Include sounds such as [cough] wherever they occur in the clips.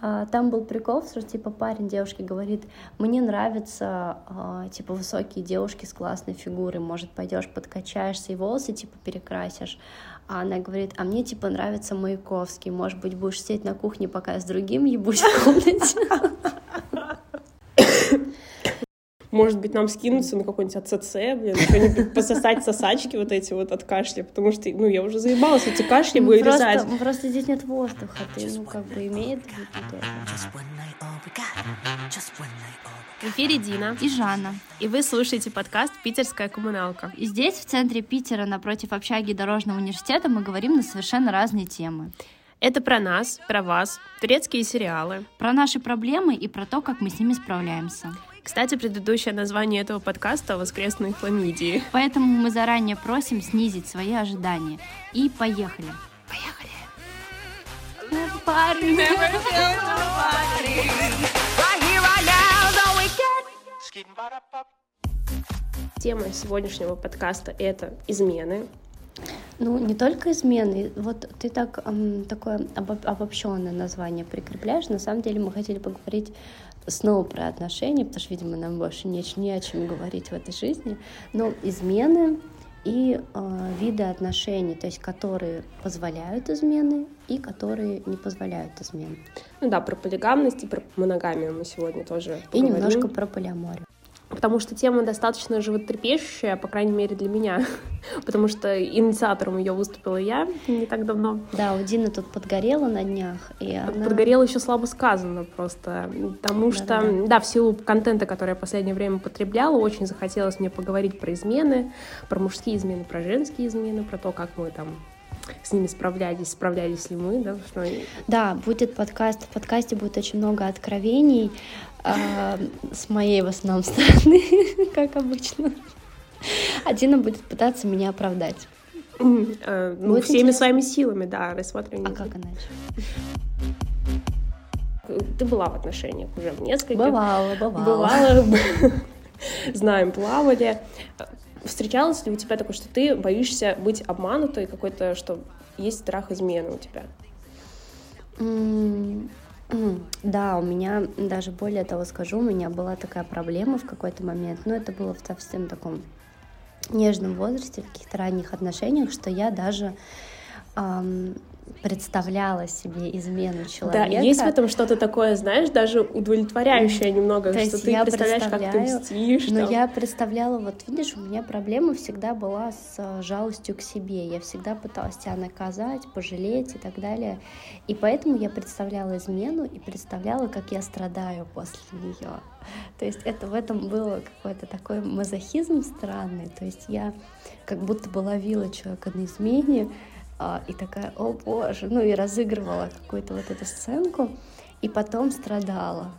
А, там был прикол, что типа парень девушке говорит, мне нравятся а, типа высокие девушки с классной фигурой, может пойдешь подкачаешься и волосы типа перекрасишь. А она говорит, а мне типа нравится Маяковский, может быть будешь сидеть на кухне, пока я с другим ебусь в комнате. [laughs] Может быть, нам скинуться на какой-нибудь АЦЦ, блин, что-нибудь [laughs] пососать сосачки вот эти вот от кашля, потому что, ну, я уже заебалась эти кашли ну, вырезать. Просто, просто здесь нет воздуха, ты, ну, как бы имеет в виду В эфире Дина и Жанна. И вы слушаете подкаст «Питерская коммуналка». И здесь, в центре Питера, напротив общаги Дорожного университета, мы говорим на совершенно разные темы. Это про нас, про вас, турецкие сериалы. Про наши проблемы и про то, как мы с ними справляемся. Кстати, предыдущее название этого подкаста «Воскресные хламидии». Поэтому мы заранее просим снизить свои ожидания. И поехали. Поехали. Тема сегодняшнего подкаста — это измены. Ну, не только измены. Вот ты так эм, такое обобщенное название прикрепляешь. На самом деле мы хотели поговорить снова про отношения, потому что, видимо, нам больше не, не о чем говорить в этой жизни. Но измены и э, виды отношений, то есть которые позволяют измены и которые не позволяют измены. Ну да, про полигамность и про моногамию мы сегодня тоже поговорим. И немножко про полиаморию потому что тема достаточно животрепещущая, по крайней мере для меня, [laughs] потому что инициатором ее выступила я не так давно. Да, у Дины тут подгорела на днях. И она... Подгорела еще слабо сказано просто, потому да, что, да, да. да, в силу контента, который я в последнее время потребляла, очень захотелось мне поговорить про измены, про мужские измены, про женские измены, про то, как мы там с ними справлялись, справлялись ли мы, да? Что... Да, будет подкаст, в подкасте будет очень много откровений, а, с моей в основном стороны, [laughs] как обычно. Один будет пытаться меня оправдать. Э, ну, всеми интересно. своими силами, да, рассматриваем. А как иначе? Ты была в отношениях уже в нескольких. Бывала, бывала. Бывала. [laughs] Знаем, плавали. Встречалось ли у тебя такое, что ты боишься быть обманутой, какой-то, что есть страх измены у тебя? Да, у меня даже более того скажу, у меня была такая проблема в какой-то момент, но это было в совсем таком нежном возрасте, в каких-то ранних отношениях, что я даже эм, представляла себе измену человека. Да, есть в этом что-то такое, знаешь, даже удовлетворяющее немного, То что ты представляешь, как ты мстишь. Но там. я представляла, вот видишь, у меня проблема всегда была с э, жалостью к себе. Я всегда пыталась тебя наказать, пожалеть и так далее. И поэтому я представляла измену и представляла, как я страдаю после нее. То есть это в этом было какой-то такой мазохизм странный. То есть я как будто бы ловила человека на измене, и такая, о боже, ну и разыгрывала какую-то вот эту сценку, и потом страдала.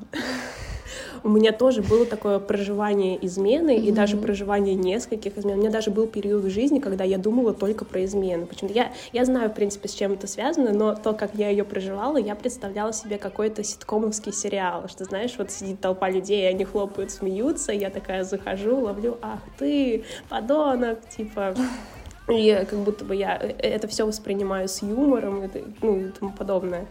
У меня тоже было такое проживание измены mm-hmm. и даже проживание нескольких измен. У меня даже был период в жизни, когда я думала только про измены. Почему-то я, я знаю, в принципе, с чем это связано, но то, как я ее проживала, я представляла себе какой-то ситкомовский сериал, что, знаешь, вот сидит толпа людей, они хлопают, смеются, я такая захожу, ловлю, ах ты, подонок, типа... И как будто бы я э, это все воспринимаю с юмором и, ну, и тому подобное.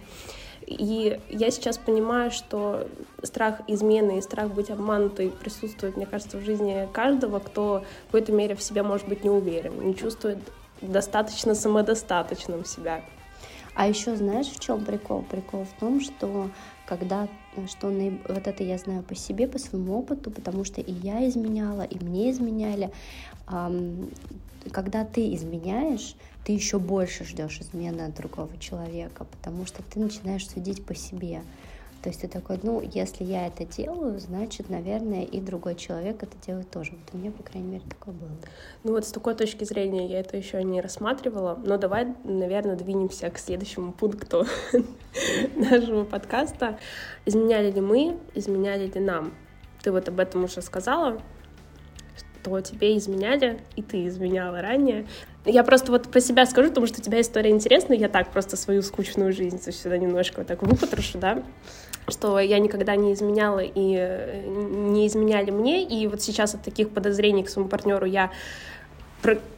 И я сейчас понимаю, что страх измены и страх быть обманутой присутствует, мне кажется, в жизни каждого, кто в какой-то мере в себе может быть не уверен, не чувствует достаточно самодостаточным себя. А еще знаешь, в чем прикол? Прикол в том, что когда что вот это я знаю по себе, по своему опыту, потому что и я изменяла, и мне изменяли когда ты изменяешь, ты еще больше ждешь измены от другого человека, потому что ты начинаешь судить по себе. То есть ты такой, ну, если я это делаю, значит, наверное, и другой человек это делает тоже. Вот у меня, по крайней мере, такое было. Ну вот с такой точки зрения я это еще не рассматривала, но давай, наверное, двинемся к следующему пункту [laughs] нашего подкаста. Изменяли ли мы, изменяли ли нам? Ты вот об этом уже сказала, что тебе изменяли, и ты изменяла ранее. Я просто вот про себя скажу, потому что у тебя история интересная, я так просто свою скучную жизнь сюда немножко вот так выпотрошу, да, что я никогда не изменяла и э, не изменяли мне, и вот сейчас от таких подозрений к своему партнеру я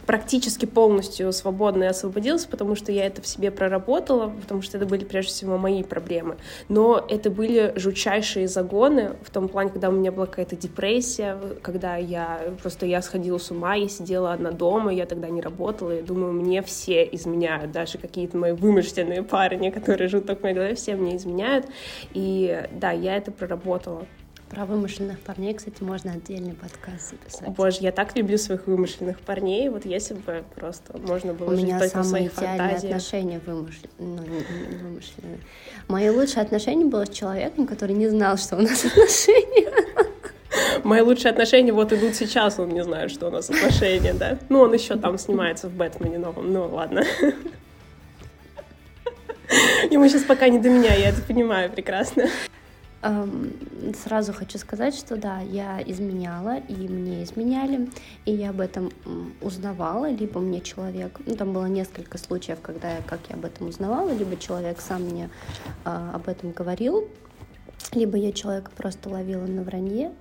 практически полностью свободно и освободилась, потому что я это в себе проработала, потому что это были прежде всего мои проблемы. Но это были жутчайшие загоны в том плане, когда у меня была какая-то депрессия, когда я просто я сходила с ума, я сидела одна дома, я тогда не работала, и думаю, мне все изменяют, даже какие-то мои вымышленные парни, которые живут только в моей голове, все мне изменяют. И да, я это проработала. Про вымышленных парней, кстати, можно отдельный подкаст записать. Боже, я так люблю своих вымышленных парней. Вот если бы просто можно было У жить меня только самые в идеальные фантазиях. отношения вымышленные. Ну, не, не вымышленные. Мои лучшие отношения было с человеком, который не знал, что у нас [laughs] отношения. Мои лучшие отношения вот идут сейчас, он не знает, что у нас отношения, да? Ну, он еще там снимается в Бэтмене новом, ну ладно. Ему сейчас пока не до меня, я это понимаю прекрасно. Сразу хочу сказать, что да, я изменяла, и мне изменяли, и я об этом узнавала, либо мне человек, ну там было несколько случаев, когда я, как я об этом узнавала, либо человек сам мне а, об этом говорил, либо я человека просто ловила на вранье,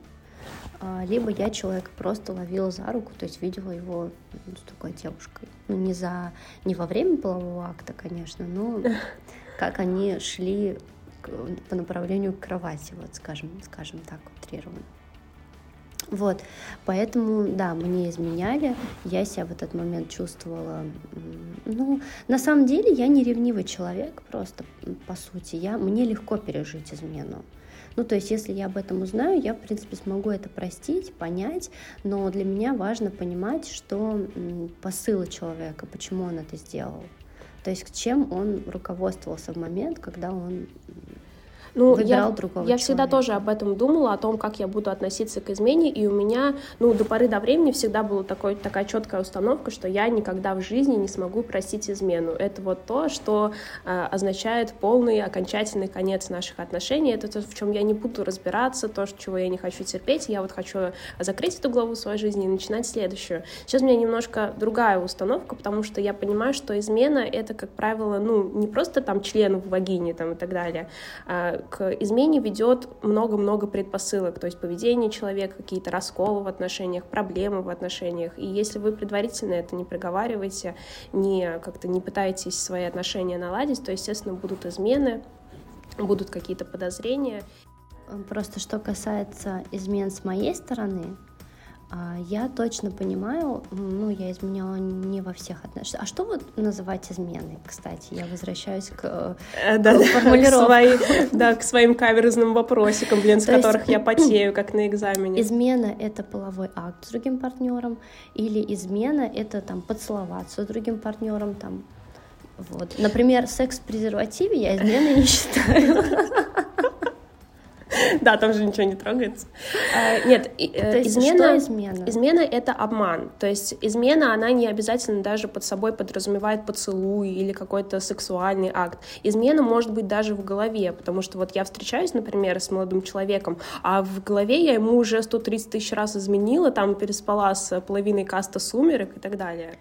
а, либо я человека просто ловила за руку, то есть видела его ну, с такой девушкой. Ну, не, за, не во время полового акта, конечно, но [laughs] как они шли по направлению к кровати, вот скажем, скажем так, утрированно. Вот, поэтому, да, мне изменяли, я себя в этот момент чувствовала, ну, на самом деле я не ревнивый человек просто, по сути, я, мне легко пережить измену. Ну, то есть, если я об этом узнаю, я, в принципе, смогу это простить, понять, но для меня важно понимать, что посылы человека, почему он это сделал. То есть, чем он руководствовался в момент, когда он ну, выбирал я, другого Я человека. всегда тоже об этом думала, о том, как я буду относиться к измене, и у меня, ну, до поры до времени всегда была такой, такая четкая установка, что я никогда в жизни не смогу простить измену. Это вот то, что э, означает полный, окончательный конец наших отношений, это то, в чем я не буду разбираться, то, чего я не хочу терпеть, я вот хочу закрыть эту главу своей жизни и начинать следующую. Сейчас у меня немножко другая установка, потому что я понимаю, что измена — это, как правило, ну, не просто там член в вагине там, и так далее, а к измене ведет много-много предпосылок, то есть поведение человека, какие-то расколы в отношениях, проблемы в отношениях. И если вы предварительно это не проговариваете, не как-то не пытаетесь свои отношения наладить, то, естественно, будут измены, будут какие-то подозрения. Просто что касается измен с моей стороны, я точно понимаю, ну, я изменяла не во всех отношениях. А что вот называть изменой, кстати? Я возвращаюсь к, э, да, к формулировкам. К да, к своим каверзным вопросикам, блин, с которых я потею, как на экзамене. Измена — это половой акт с другим партнером, или измена — это там поцеловаться с другим партнером, там, вот. Например, секс в презервативе я изменой не считаю. [laughs] [laughs] Да, там же ничего не трогается. А, нет, э, измена, измена? Измена — это обман. То есть измена, она не обязательно даже под собой подразумевает поцелуй или какой-то сексуальный акт. Измена может быть даже в голове, потому что вот я встречаюсь, например, с молодым человеком, а в голове я ему уже 130 тысяч раз изменила, там переспала с половиной каста сумерек и так далее.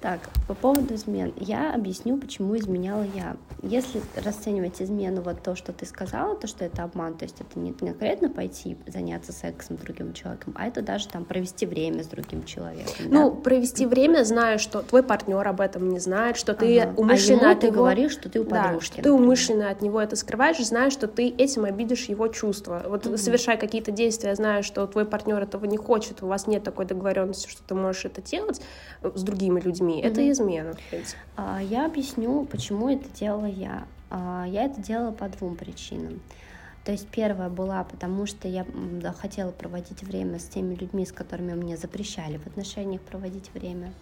Так, по поводу измен. Я объясню, почему изменяла я. Если расценивать измену вот то, что ты сказала, то, что это обман, то есть это не конкретно пойти заняться сексом с другим человеком, а это даже там провести время с другим человеком. Ну, да? провести время, зная, что твой партнер об этом не знает, что ты ага. умышленно а от ты него... говоришь, что ты у подружки. Да, ты умышленно от него это скрываешь, зная, что ты этим обидишь его чувства. Вот угу. совершая какие-то действия, зная, что твой партнер этого не хочет, у вас нет такой договоренности, что ты можешь это делать с другими людьми, людьми. Mm-hmm. Это измена, в принципе. А, я объясню, почему это делала я. А, я это делала по двум причинам. То есть первая была, потому что я хотела проводить время с теми людьми, с которыми мне запрещали в отношениях проводить время.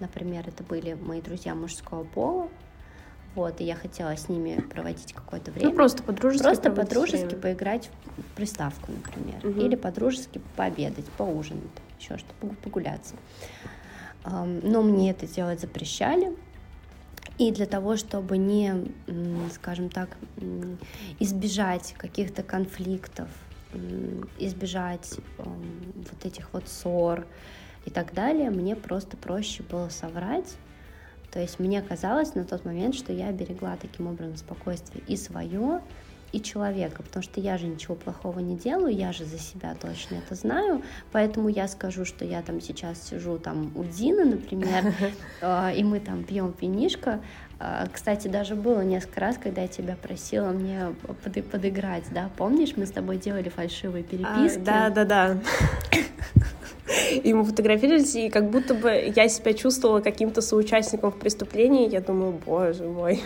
Например, это были мои друзья мужского пола, вот, и я хотела с ними проводить какое-то время. Ну, просто по-дружески Просто по-дружески поиграть в приставку, например. Угу. Или по-дружески пообедать, поужинать, еще что-то, погуляться но мне это делать запрещали. И для того, чтобы не, скажем так, избежать каких-то конфликтов, избежать вот этих вот ссор и так далее, мне просто проще было соврать. То есть мне казалось на тот момент, что я берегла таким образом спокойствие и свое, и человека, потому что я же ничего плохого не делаю, я же за себя точно это знаю, поэтому я скажу, что я там сейчас сижу там у Дины, например, а, [laughs] и мы там пьем винишко, кстати, даже было несколько раз, когда я тебя просила мне под, подыграть, да? Помнишь, мы с тобой делали фальшивые переписки? А, да, да, да. И мы фотографировались, и как будто бы я себя чувствовала каким-то соучастником в преступлении. Я думаю, боже мой.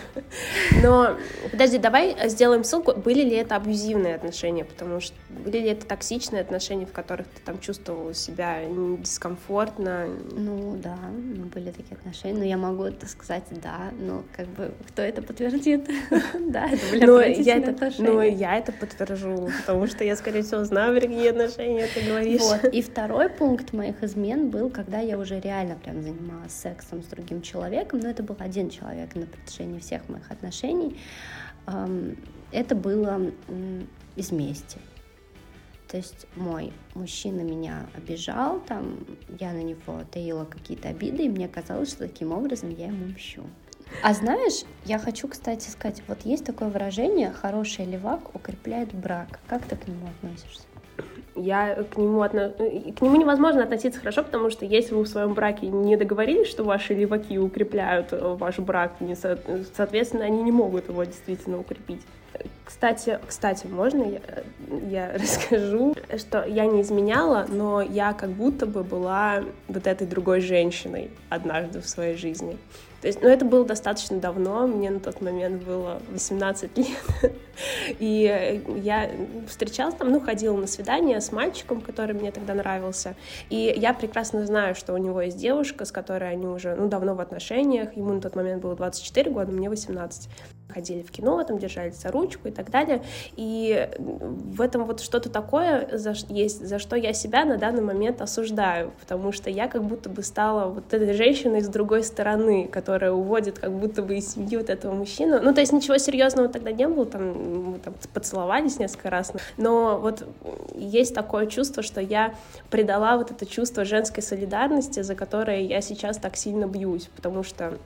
Но, подожди, давай сделаем ссылку. Были ли это абьюзивные отношения? Потому что были ли это токсичные отношения, в которых ты там чувствовала себя дискомфортно? Ну, да, ну, были такие отношения. Но я могу это сказать, да. Но как бы кто это подтвердит? [laughs] Да, это были отношения. Ну, я это подтвержу, потому что я, скорее всего, знаю, какие отношения ты говоришь. Вот. И второй пункт моих измен был, когда я уже реально прям занималась сексом с другим человеком, но это был один человек на протяжении всех моих отношений. Это было из мести. То есть мой мужчина меня обижал, там я на него таила какие-то обиды, и мне казалось, что таким образом я ему мщу. А знаешь, я хочу, кстати, сказать, вот есть такое выражение «хороший левак укрепляет брак». Как ты к нему относишься? я к нему, отно... к нему невозможно относиться хорошо, потому что если вы в своем браке не договорились, что ваши леваки укрепляют э, ваш брак, не со... соответственно, они не могут его действительно укрепить. Кстати, кстати, можно я, я [laughs] расскажу, что я не изменяла, но я как будто бы была вот этой другой женщиной однажды в своей жизни. То есть, ну, это было достаточно давно, мне на тот момент было 18 лет, и я встречалась там, ну, ходила на свидание с мальчиком, который мне тогда нравился, и я прекрасно знаю, что у него есть девушка, с которой они уже, ну, давно в отношениях, ему на тот момент было 24 года, мне 18 ходили в кино, там держались за ручку и так далее. И в этом вот что-то такое за, есть, за что я себя на данный момент осуждаю, потому что я как будто бы стала вот этой женщиной с другой стороны, которая уводит как будто бы из семьи вот этого мужчину. Ну, то есть ничего серьезного тогда не было, там, мы там поцеловались несколько раз, но вот есть такое чувство, что я предала вот это чувство женской солидарности, за которое я сейчас так сильно бьюсь, потому что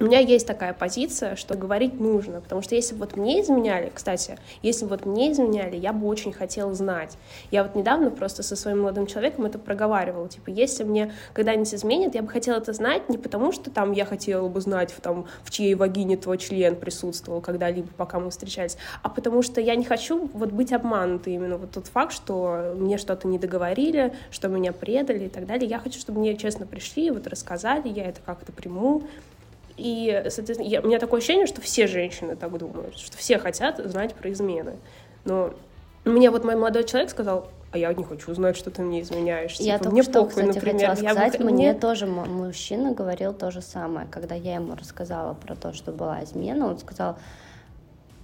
у меня есть такая позиция, что говорить нужно, потому что если бы вот мне изменяли, кстати, если бы вот мне изменяли, я бы очень хотела знать. Я вот недавно просто со своим молодым человеком это проговаривала, типа, если мне когда-нибудь изменят, я бы хотела это знать не потому, что там я хотела бы знать, в, там, в чьей вагине твой член присутствовал когда-либо, пока мы встречались, а потому что я не хочу вот быть обманутой именно вот тот факт, что мне что-то не договорили, что меня предали и так далее. Я хочу, чтобы мне честно пришли, вот рассказали, я это как-то приму, и, соответственно, я, у меня такое ощущение, что все женщины так думают, что все хотят знать про измены. Но мне вот мой молодой человек сказал, а я не хочу знать, что ты мне изменяешь. Я типа, только мне что, похуй, кстати, например. хотела сказать, бы... мне тоже мужчина говорил то же самое. Когда я ему рассказала про то, что была измена, он сказал,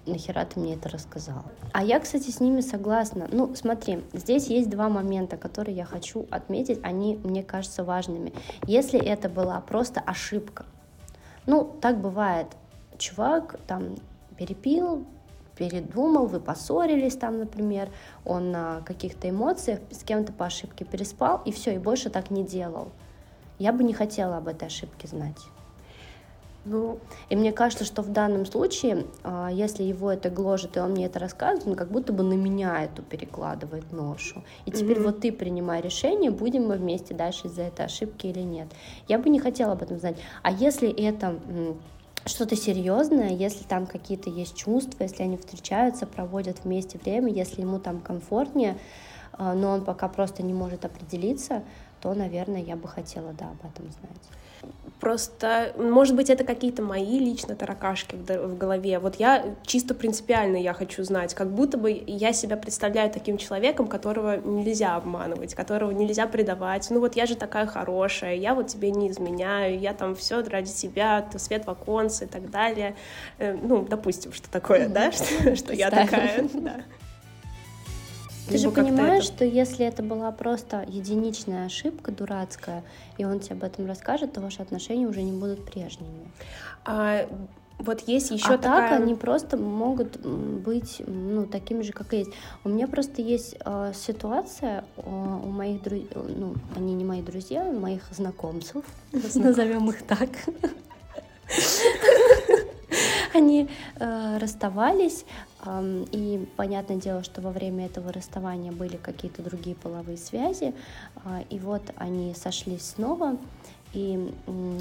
нахера ты мне это рассказал? А я, кстати, с ними согласна. Ну, смотри, здесь есть два момента, которые я хочу отметить, они, мне кажутся, важными. Если это была просто ошибка, ну, так бывает. Чувак там перепил, передумал, вы поссорились там, например, он на каких-то эмоциях с кем-то по ошибке переспал, и все, и больше так не делал. Я бы не хотела об этой ошибке знать. Ну, и мне кажется, что в данном случае, а, если его это гложет, и он мне это рассказывает, он как будто бы на меня эту перекладывает ношу. И теперь mm-hmm. вот ты принимай решение, будем мы вместе дальше из-за этой ошибки или нет. Я бы не хотела об этом знать. А если это что-то серьезное, если там какие-то есть чувства, если они встречаются, проводят вместе время, если ему там комфортнее, а, но он пока просто не может определиться, то, наверное, я бы хотела, да, об этом знать. Просто, может быть, это какие-то мои лично таракашки в голове. Вот я чисто принципиально я хочу знать, как будто бы я себя представляю таким человеком, которого нельзя обманывать, которого нельзя предавать. Ну вот я же такая хорошая, я вот тебе не изменяю, я там все ради тебя, свет в оконце и так далее. Э, ну, допустим, что такое, да, что, что я такая, да. Ты же понимаешь, это... что если это была просто единичная ошибка дурацкая, и он тебе об этом расскажет, то ваши отношения уже не будут прежними. А, вот есть еще а такая... так они просто могут быть ну, такими же, как и есть. У меня просто есть э, ситуация э, у моих друзей, ну, они не мои друзья, моих знакомцев, [laughs] назовем их так. [laughs] [laughs] Они э, расставались, и понятное дело, что во время этого расставания были какие-то другие половые связи, э, и вот они сошлись снова, и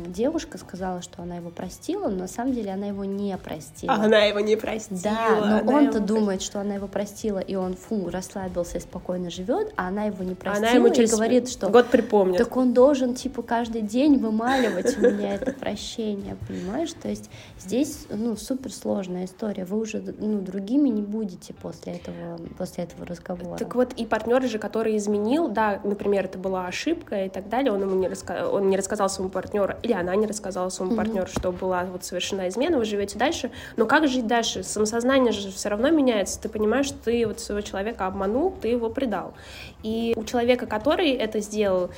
девушка сказала, что она его простила, но на самом деле она его не простила. А она его не простила. Да, но он-то думает, что она его простила, и он, фу, расслабился и спокойно живет, а она его не простила она ему через и говорит, что... Год припомнит. Так он должен, типа, каждый день вымаливать у меня это прощение, понимаешь? То есть здесь, ну, супер сложная история. Вы уже, ну, другими не будете после этого, после этого разговора. Так вот, и партнер же, который изменил, да, например, это была ошибка и так далее, он ему не, раска... он не рассказал рассказал своему партнеру, или она не рассказала своему mm-hmm. партнеру, что была вот совершена измена, вы живете дальше. Но как жить дальше? Самосознание же все равно меняется. Ты понимаешь, что ты вот своего человека обманул, ты его предал. И у человека, который это сделал,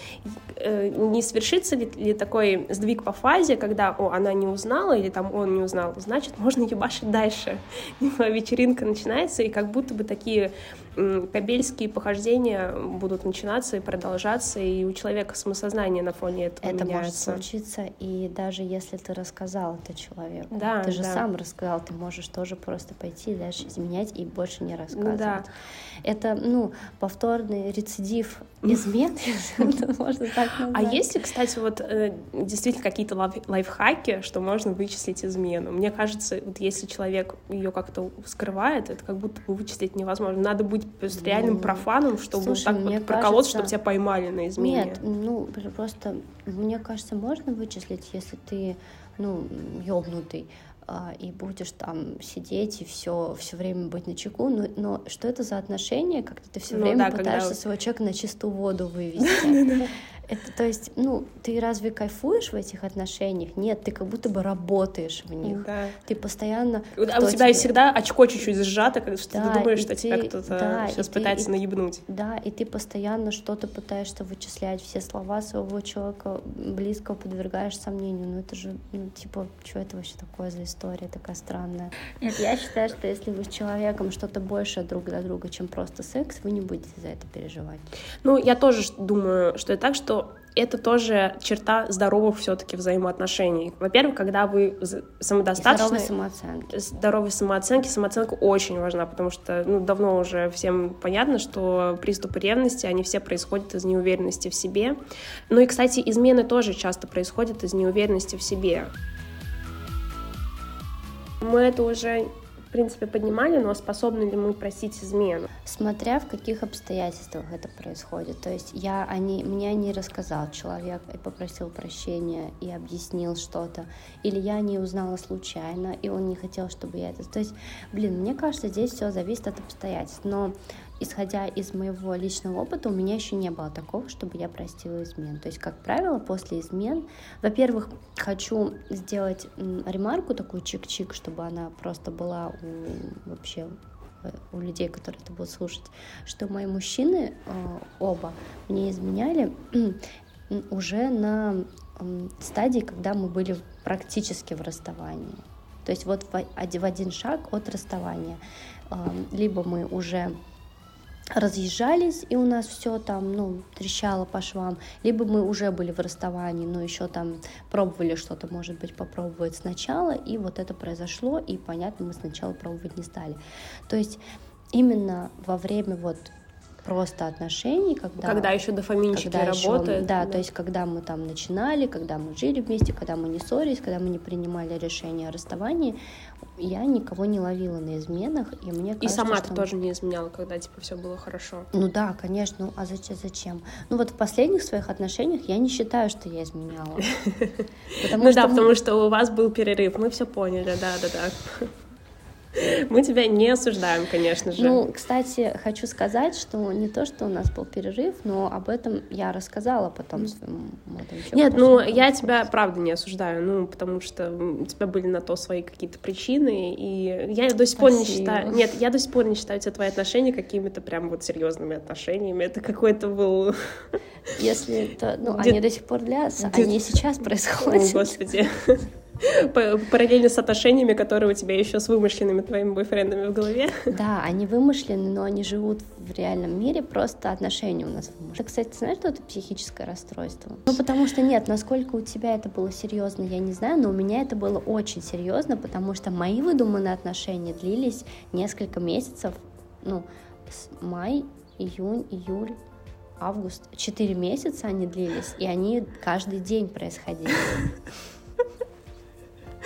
э, не свершится ли, ли такой сдвиг по фазе, когда, о, она не узнала, или там он не узнал, значит, можно ебашить дальше. [laughs] Вечеринка начинается, и как будто бы такие кабельские похождения будут начинаться и продолжаться, и у человека самосознание на фоне этого Это. Может случиться, и даже если ты рассказал это человеку, да, ты же да. сам рассказал, ты можешь тоже просто пойти дальше изменять и больше не рассказывать. Да. Это, ну, повторный рецидив измен, [laughs] можно так а назвать. А есть ли, кстати, вот э, действительно какие-то лайфхаки, что можно вычислить измену? Мне кажется, вот если человек ее как-то скрывает, это как будто бы вычислить невозможно. Надо быть реальным профаном, чтобы Слушай, так вот проколоться, чтобы тебя поймали на измене. Нет, ну просто мне кажется, можно вычислить, если ты ну ёбнутый и будешь там сидеть и все все время быть на чеку, но, но что это за отношения, когда ты все ну, время да, пытаешься когда... своего человека на чистую воду [laughs] вывести. Это, то есть, ну, ты разве кайфуешь в этих отношениях? Нет, ты как будто бы работаешь в них. Да. Ты постоянно... А у тебя тебе... всегда очко чуть-чуть сжато, когда да, ты думаешь, что ты... тебя кто-то да, сейчас пытается ты, наебнуть. Да, и ты постоянно что-то пытаешься вычислять, все слова своего человека близкого подвергаешь сомнению. Ну, это же, ну, типа, что это вообще такое за история такая странная? Нет, я считаю, что если вы с человеком что-то больше друг для друга, чем просто секс, вы не будете за это переживать. Ну, я тоже думаю, что это так, что это тоже черта здоровых все-таки взаимоотношений. Во-первых, когда вы самодостаточны... Здоровой самооценки. Здоровой самооценки. Самооценка очень важна, потому что ну, давно уже всем понятно, что приступы ревности, они все происходят из неуверенности в себе. Ну и, кстати, измены тоже часто происходят из неуверенности в себе. Мы это уже принципе, поднимали, но способны ли мы просить измену? Смотря в каких обстоятельствах это происходит. То есть я они, мне не рассказал человек и попросил прощения и объяснил что-то. Или я не узнала случайно, и он не хотел, чтобы я это... То есть, блин, мне кажется, здесь все зависит от обстоятельств. Но исходя из моего личного опыта, у меня еще не было такого, чтобы я простила измен. То есть, как правило, после измен, во-первых, хочу сделать ремарку такую чик-чик, чтобы она просто была у вообще э, у людей, которые это будут слушать, что мои мужчины э, оба мне изменяли [clears throat] уже на стадии, когда мы были практически в расставании. То есть вот в один шаг от расставания. Либо мы уже разъезжались, и у нас все там, ну, трещало по швам, либо мы уже были в расставании, но еще там пробовали что-то, может быть, попробовать сначала, и вот это произошло, и, понятно, мы сначала пробовать не стали. То есть именно во время вот просто отношений, когда... Когда еще дофаминчики когда работают. Еще, да, да, то есть когда мы там начинали, когда мы жили вместе, когда мы не ссорились, когда мы не принимали решение о расставании, я никого не ловила на изменах, и мне кажется, И сама что... ты тоже не изменяла, когда, типа, все было хорошо. Ну да, конечно, ну а зачем, зачем? Ну вот в последних своих отношениях я не считаю, что я изменяла. [laughs] Ну да, потому что у вас был перерыв, мы все поняли, да-да-да. [laughs] Мы тебя не осуждаем, конечно же. Ну, кстати, хочу сказать, что не то, что у нас был перерыв, но об этом я рассказала потом своему молодому человеку. Нет, ну, я тебя правда не осуждаю, ну, потому что у тебя были на то свои какие-то причины, и я до сих пор не считаю... Нет, я до сих пор не считаю эти твои отношения какими-то прям вот серьезными отношениями. Это какой-то был... Если это... Ну, Дед... [laughs] они до сих пор длятся, Дед... они сейчас происходят. О, Господи. [laughs] Параллельно с отношениями, которые у тебя еще с вымышленными твоими бойфрендами в голове. Да, они вымышлены, но они живут в реальном мире, просто отношения у нас вымышлены. Ты, кстати, знаешь, что это психическое расстройство? Ну, потому что нет, насколько у тебя это было серьезно, я не знаю, но у меня это было очень серьезно, потому что мои выдуманные отношения длились несколько месяцев, ну, с май, июнь, июль, август. Четыре месяца они длились, и они каждый день происходили.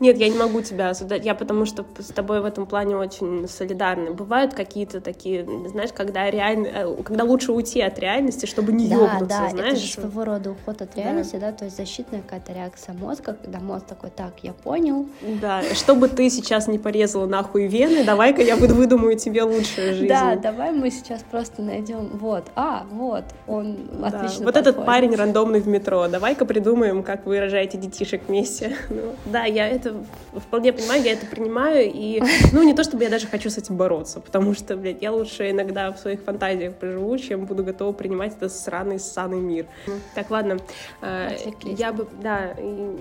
Нет, я не могу тебя осуждать, я потому что с тобой в этом плане очень солидарна. Бывают какие-то такие, знаешь, когда реально, э, когда лучше уйти от реальности, чтобы не да, ёбнуться, да, знаешь? это же своего рода уход от реальности, да. да, то есть защитная какая-то реакция мозга, когда мозг такой, так, я понял. Да, чтобы ты сейчас не порезала нахуй вены, давай-ка я выдумаю тебе лучшую жизнь. Да, давай мы сейчас просто найдем, вот, а, вот, он да, отлично Вот подходит. этот парень рандомный в метро, давай-ка придумаем, как вы рожаете детишек вместе. [laughs] Ну, да, я это вполне понимаю, я это принимаю, и, ну, не то чтобы я даже хочу с этим бороться, потому что, блядь, я лучше иногда в своих фантазиях проживу, чем буду готова принимать этот сраный, ссаный мир. Так, ладно, э, я бы, да,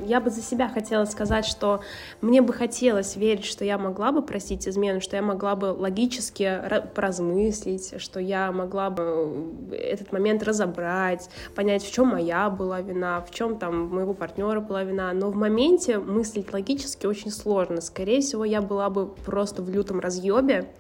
я бы за себя хотела сказать, что мне бы хотелось верить, что я могла бы простить измену, что я могла бы логически поразмыслить, что я могла бы этот момент разобрать, понять, в чем моя была вина, в чем там моего партнера была вина, но в моменте мыслить логически очень сложно. Скорее всего, я была бы просто в лютом разъебе,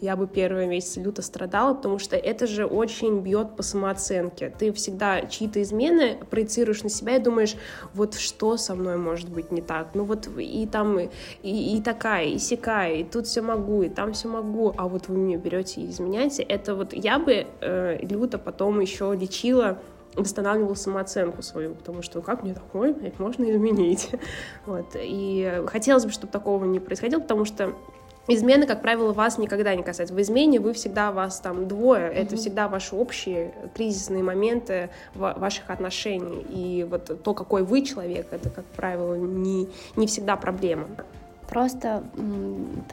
я бы первые месяцы люто страдала, потому что это же очень бьет по самооценке. Ты всегда чьи-то измены проецируешь на себя и думаешь, вот что со мной может быть не так? Ну вот и там и, и такая, и сякая, и тут все могу, и там все могу, а вот вы мне берете и изменяете. Это вот я бы э, люто потом еще лечила восстанавливал самооценку свою, потому что как мне такое, блядь, можно изменить. [laughs] Вот. И хотелось бы, чтобы такого не происходило, потому что Измены, как правило, вас никогда не касаются. В измене вы всегда, вас там двое, mm-hmm. это всегда ваши общие кризисные моменты ваших отношений. И вот то, какой вы человек, это, как правило, не, не всегда проблема. Просто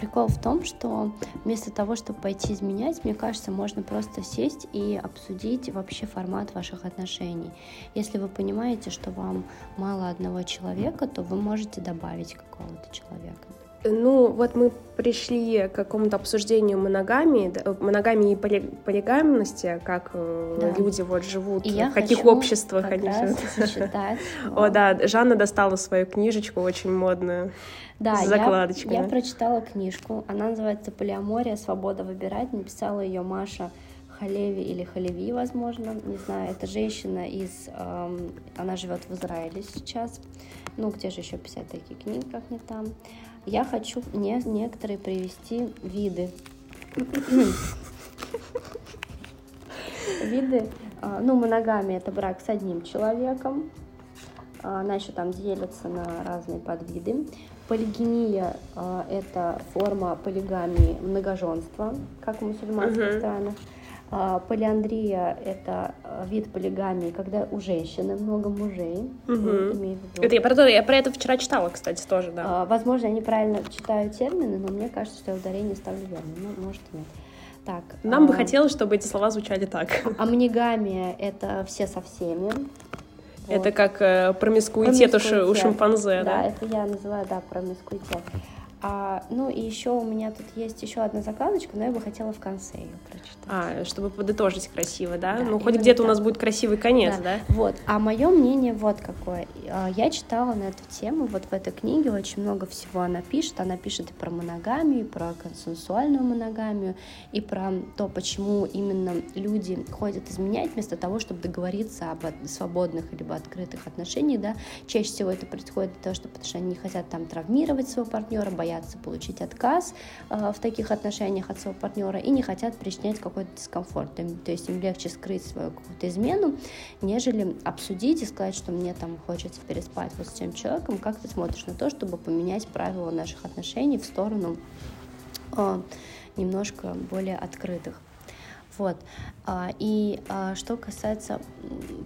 прикол в том, что вместо того, чтобы пойти изменять, мне кажется, можно просто сесть и обсудить вообще формат ваших отношений. Если вы понимаете, что вам мало одного человека, то вы можете добавить какого-то человека. Ну, вот мы пришли к какому-то обсуждению моногамии, моногамии и полигамности, как э, да. люди вот живут, и в каких обществах как они живут. [laughs] О, да, Жанна достала свою книжечку очень модную. Да, с закладочками. Я, я прочитала книжку, она называется «Полиамория. Свобода выбирать». Написала ее Маша Халеви или Халеви, возможно, не знаю. Это женщина из... Эм, она живет в Израиле сейчас. Ну, где же еще писать такие книги, как не там. Я хочу не, некоторые привести виды. Виды, а, ну, моногамия — это брак с одним человеком, а, она еще там делится на разные подвиды. Полигения э, — это форма полигамии многоженства, как в мусульманских uh-huh. странах. А, полиандрия — это вид полигамии, когда у женщины много мужей. Угу. Это я, про, я про это вчера читала, кстати, тоже, да. А, возможно, я неправильно читаю термины, но мне кажется, что я ударение ставлю верно. Ну, может, нет. Так, Нам а, бы хотелось, чтобы эти слова звучали так. Амнигамия — это все со всеми. Это как э, промискуитет, промискуитет у шимпанзе, да? Да, это я называю, да, промискуитет. А, ну и еще у меня тут есть еще одна закладочка, но я бы хотела в конце ее прочитать. А, чтобы подытожить красиво, да? да ну хоть где-то у нас будет красивый конец, да. да? Вот. А мое мнение вот какое. А, я читала на эту тему, вот в этой книге очень много всего она пишет. Она пишет и про моногамию, и про консенсуальную моногамию, и про то, почему именно люди ходят изменять вместо того, чтобы договориться об свободных либо открытых отношениях, да. Чаще всего это происходит из-за того, что, потому что они не хотят там травмировать своего партнера, боятся боятся получить отказ э, в таких отношениях от своего партнера и не хотят причинять какой-то дискомфорт. То есть им легче скрыть свою какую-то измену, нежели обсудить и сказать, что мне там хочется переспать вот с тем человеком. Как ты смотришь на то, чтобы поменять правила наших отношений в сторону э, немножко более открытых? Вот. А, и а, что касается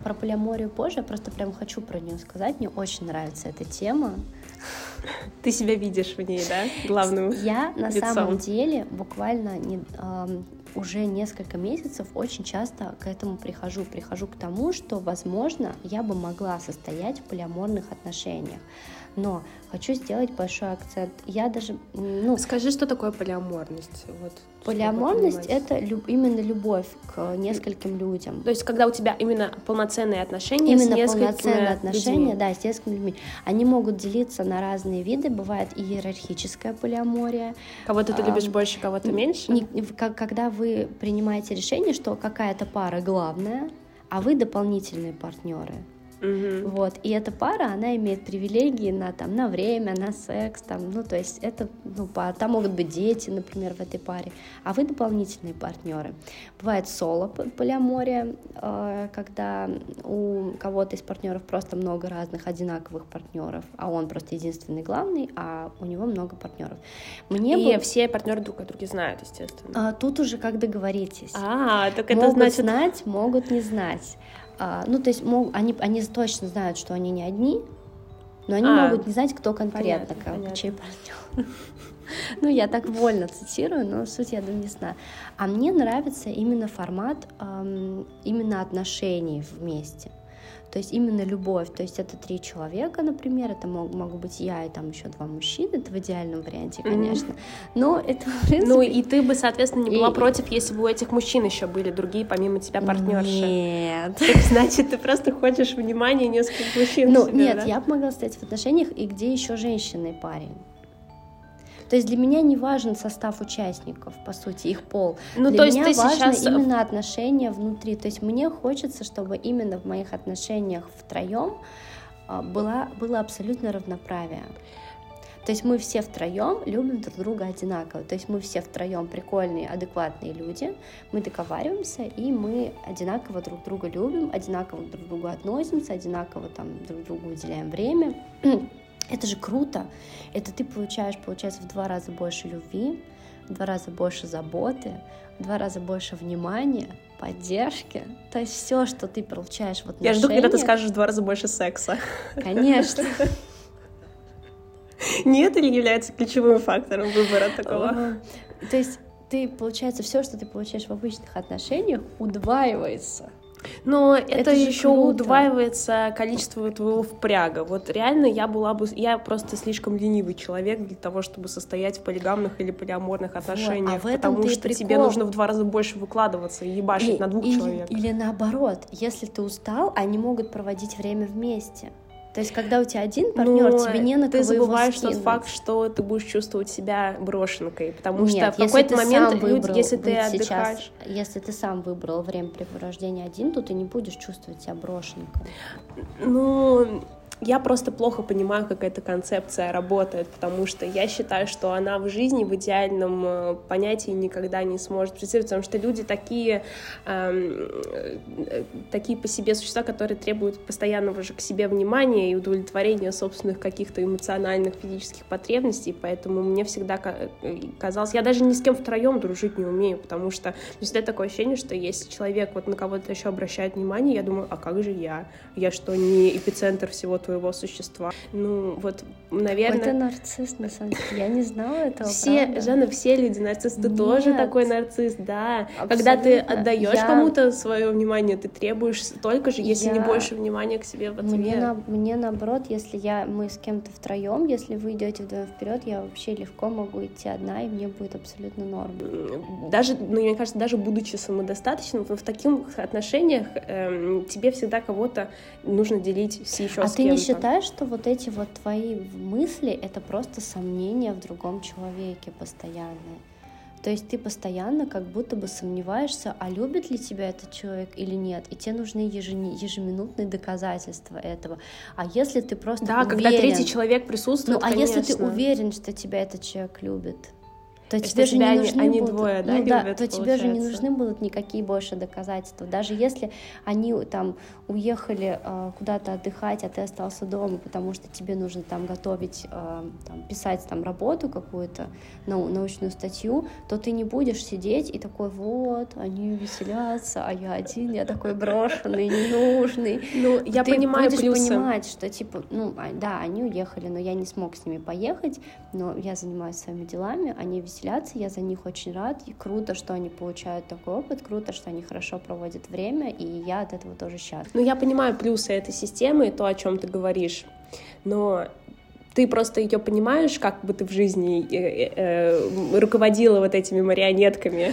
про полиаморию позже, я просто прям хочу про нее сказать. Мне очень нравится эта тема. Ты себя видишь в ней, да? Главным [laughs] Я на лицом. самом деле буквально не, уже несколько месяцев очень часто к этому прихожу. Прихожу к тому, что, возможно, я бы могла состоять в полиаморных отношениях. Но хочу сделать большой акцент. Я даже, ну... Скажи, что такое полиаморность? Вот, полиаморность — это люб, именно любовь к нескольким людям. То есть, когда у тебя именно полноценные отношения именно с несколькими полноценные отношения, людьми. да, с несколькими людьми. Они могут делиться на разные виды. Бывает и иерархическая полиамория. Кого-то ты А, любишь больше, кого-то меньше? Не- когда вы принимаете решение, что какая-то пара главная, а вы дополнительные партнеры. Мгм. Вот. И эта пара, она имеет привилегии на, там, на время, на секс, там, ну, то есть это, ну, па- там могут быть дети, например, в этой паре, а вы дополнительные партнеры. Бывает соло полиамория, э, когда у кого-то из партнеров просто много разных одинаковых партнеров, а он просто единственный главный, а у него много партнеров. Мне И бы- все партнеры друг о друге знают, естественно. а, тут уже как договоритесь. А, так это могут значит... знать, могут не знать. А, ну, то есть мог- они, они точно знают, что они не одни, но они А, могут не знать, кто конкретно, понятно, как- понятно. чей партнер. [laughs] Ну, я так вольно цитирую, но суть, я думаю, ясна. А мне нравится именно формат именно отношений вместе. То есть именно любовь. То есть это три человека, например, это мог, могу быть я и там еще два мужчины, это в идеальном варианте, конечно. Но это, в принципе, Ну и ты бы, соответственно, не была И- против, если бы у этих мужчин еще были другие, помимо тебя, партнерши. Нет. Так значит, ты просто хочешь внимания нескольких мужчин. Ну, себе, нет, да? я бы могла стоять в отношениях, и где еще женщина и парень. То есть для меня не важен состав участников, по сути, их пол. Ну, для то есть меня ты важно сейчас... именно отношения внутри. То есть мне хочется, чтобы именно в моих отношениях втроем а, была, было абсолютно равноправие. То есть мы все втроем любим друг друга одинаково. То есть мы все втроем прикольные, адекватные люди. Мы договариваемся, и мы одинаково друг друга любим, одинаково друг к другу относимся, одинаково там друг другу уделяем время. Это же круто. Это ты получаешь, получается, в два раза больше любви, в два раза больше заботы, в два раза больше внимания, поддержки. То есть все, что ты получаешь в отношениях. Я жду, когда ты скажешь в два раза больше секса. Конечно. [laughs] Нет или является ключевым фактором выбора такого? То есть ты, получается, все, что ты получаешь в обычных отношениях, удваивается. Но это, Это еще круто. удваивается количество твоего впряга. Вот реально я была бы... Я просто слишком ленивый человек для того, чтобы состоять в полигамных или полиаморных отношениях. а в этом потому что тебе прикол. нужно в два раза больше выкладываться и ебашить И- на двух или, человек. Или наоборот, если ты устал, они могут проводить время вместе. То есть, когда у тебя один партнер, Но тебе не на ты кого его забываешь тот скинуть. факт, что ты будешь чувствовать себя брошенкой, потому Нет, что в какой-то ты момент сам люди, выбрал если ты быть сейчас, отдыхаешь, если ты сам выбрал времяпрепровождение один, то ты не будешь чувствовать себя брошенкой. Ну, я просто плохо понимаю, как эта концепция работает, потому что я считаю, что она в жизни в идеальном э, понятии никогда не сможет присутствовать, потому что люди такие, эм, э, такие по себе существа, которые требуют постоянного же к себе внимания и удовлетворения собственных каких-то эмоциональных, физических потребностей, поэтому мне всегда э, казалось, я даже ни с кем втроем дружить не умею, потому что у всегда такое ощущение, что если человек вот на кого-то еще обращает внимание, я думаю, а как же я? Я что, не эпицентр всего твоего существа? Ну, вот, наверное... Это нарцисс, на самом деле. Я не знала этого, Все, правда. Жанна, все люди нарциссы. Ты тоже Нет. такой нарцисс, да. Когда ты Абсолютно. отдаешь Я- кому-то свое внимание, ты требуешь столько же, если не Я- больше внимания к себе в ответ. Мне, на- мне наоборот, если я мы с кем-то втроем, если вы идете вдвоем вперед, я вообще легко могу идти одна, и мне будет абсолютно норм. даже, ну, мне кажется, даже будучи самодостаточным, в таких отношениях эм, тебе всегда кого-то нужно делить с еще а с ты не кем-то. Считаешь, что вот эти вот твои мысли это просто сомнения в другом человеке постоянные? То есть ты постоянно как будто бы сомневаешься, а любит ли тебя этот человек или нет, и тебе нужны ежеминутные доказательства этого. А если ты просто Да, когда уверен- третий человек Ну, присутствует, а если ты конечно. уверен, что тебя этот человек любит, то Что тебе же не они- нужны они будут, двое, да, ну, да, любят, то тебе же не получается? нужны будут никакие больше доказательства. Даже если они там уехали э, куда-то отдыхать, а ты остался дома, потому что тебе нужно там готовить, э, там, писать там работу какую-то, нау- научную статью, то ты не будешь сидеть и такой, вот, они веселятся, а я один, я такой брошенный, ненужный. Ну, я ты понимаю будешь плюсы. понимать, что типа, ну, а, да, они уехали, но я не смог с ними поехать, но я занимаюсь своими делами, они веселятся, я за них очень рад, и круто, что они получают такой опыт, круто, что они хорошо проводят время, и я от этого тоже счастлива. Ну, я понимаю плюсы этой системы и то, о чем ты говоришь, но ты просто ее понимаешь, как бы ты в жизни э, э, э руководила вот этими марионетками,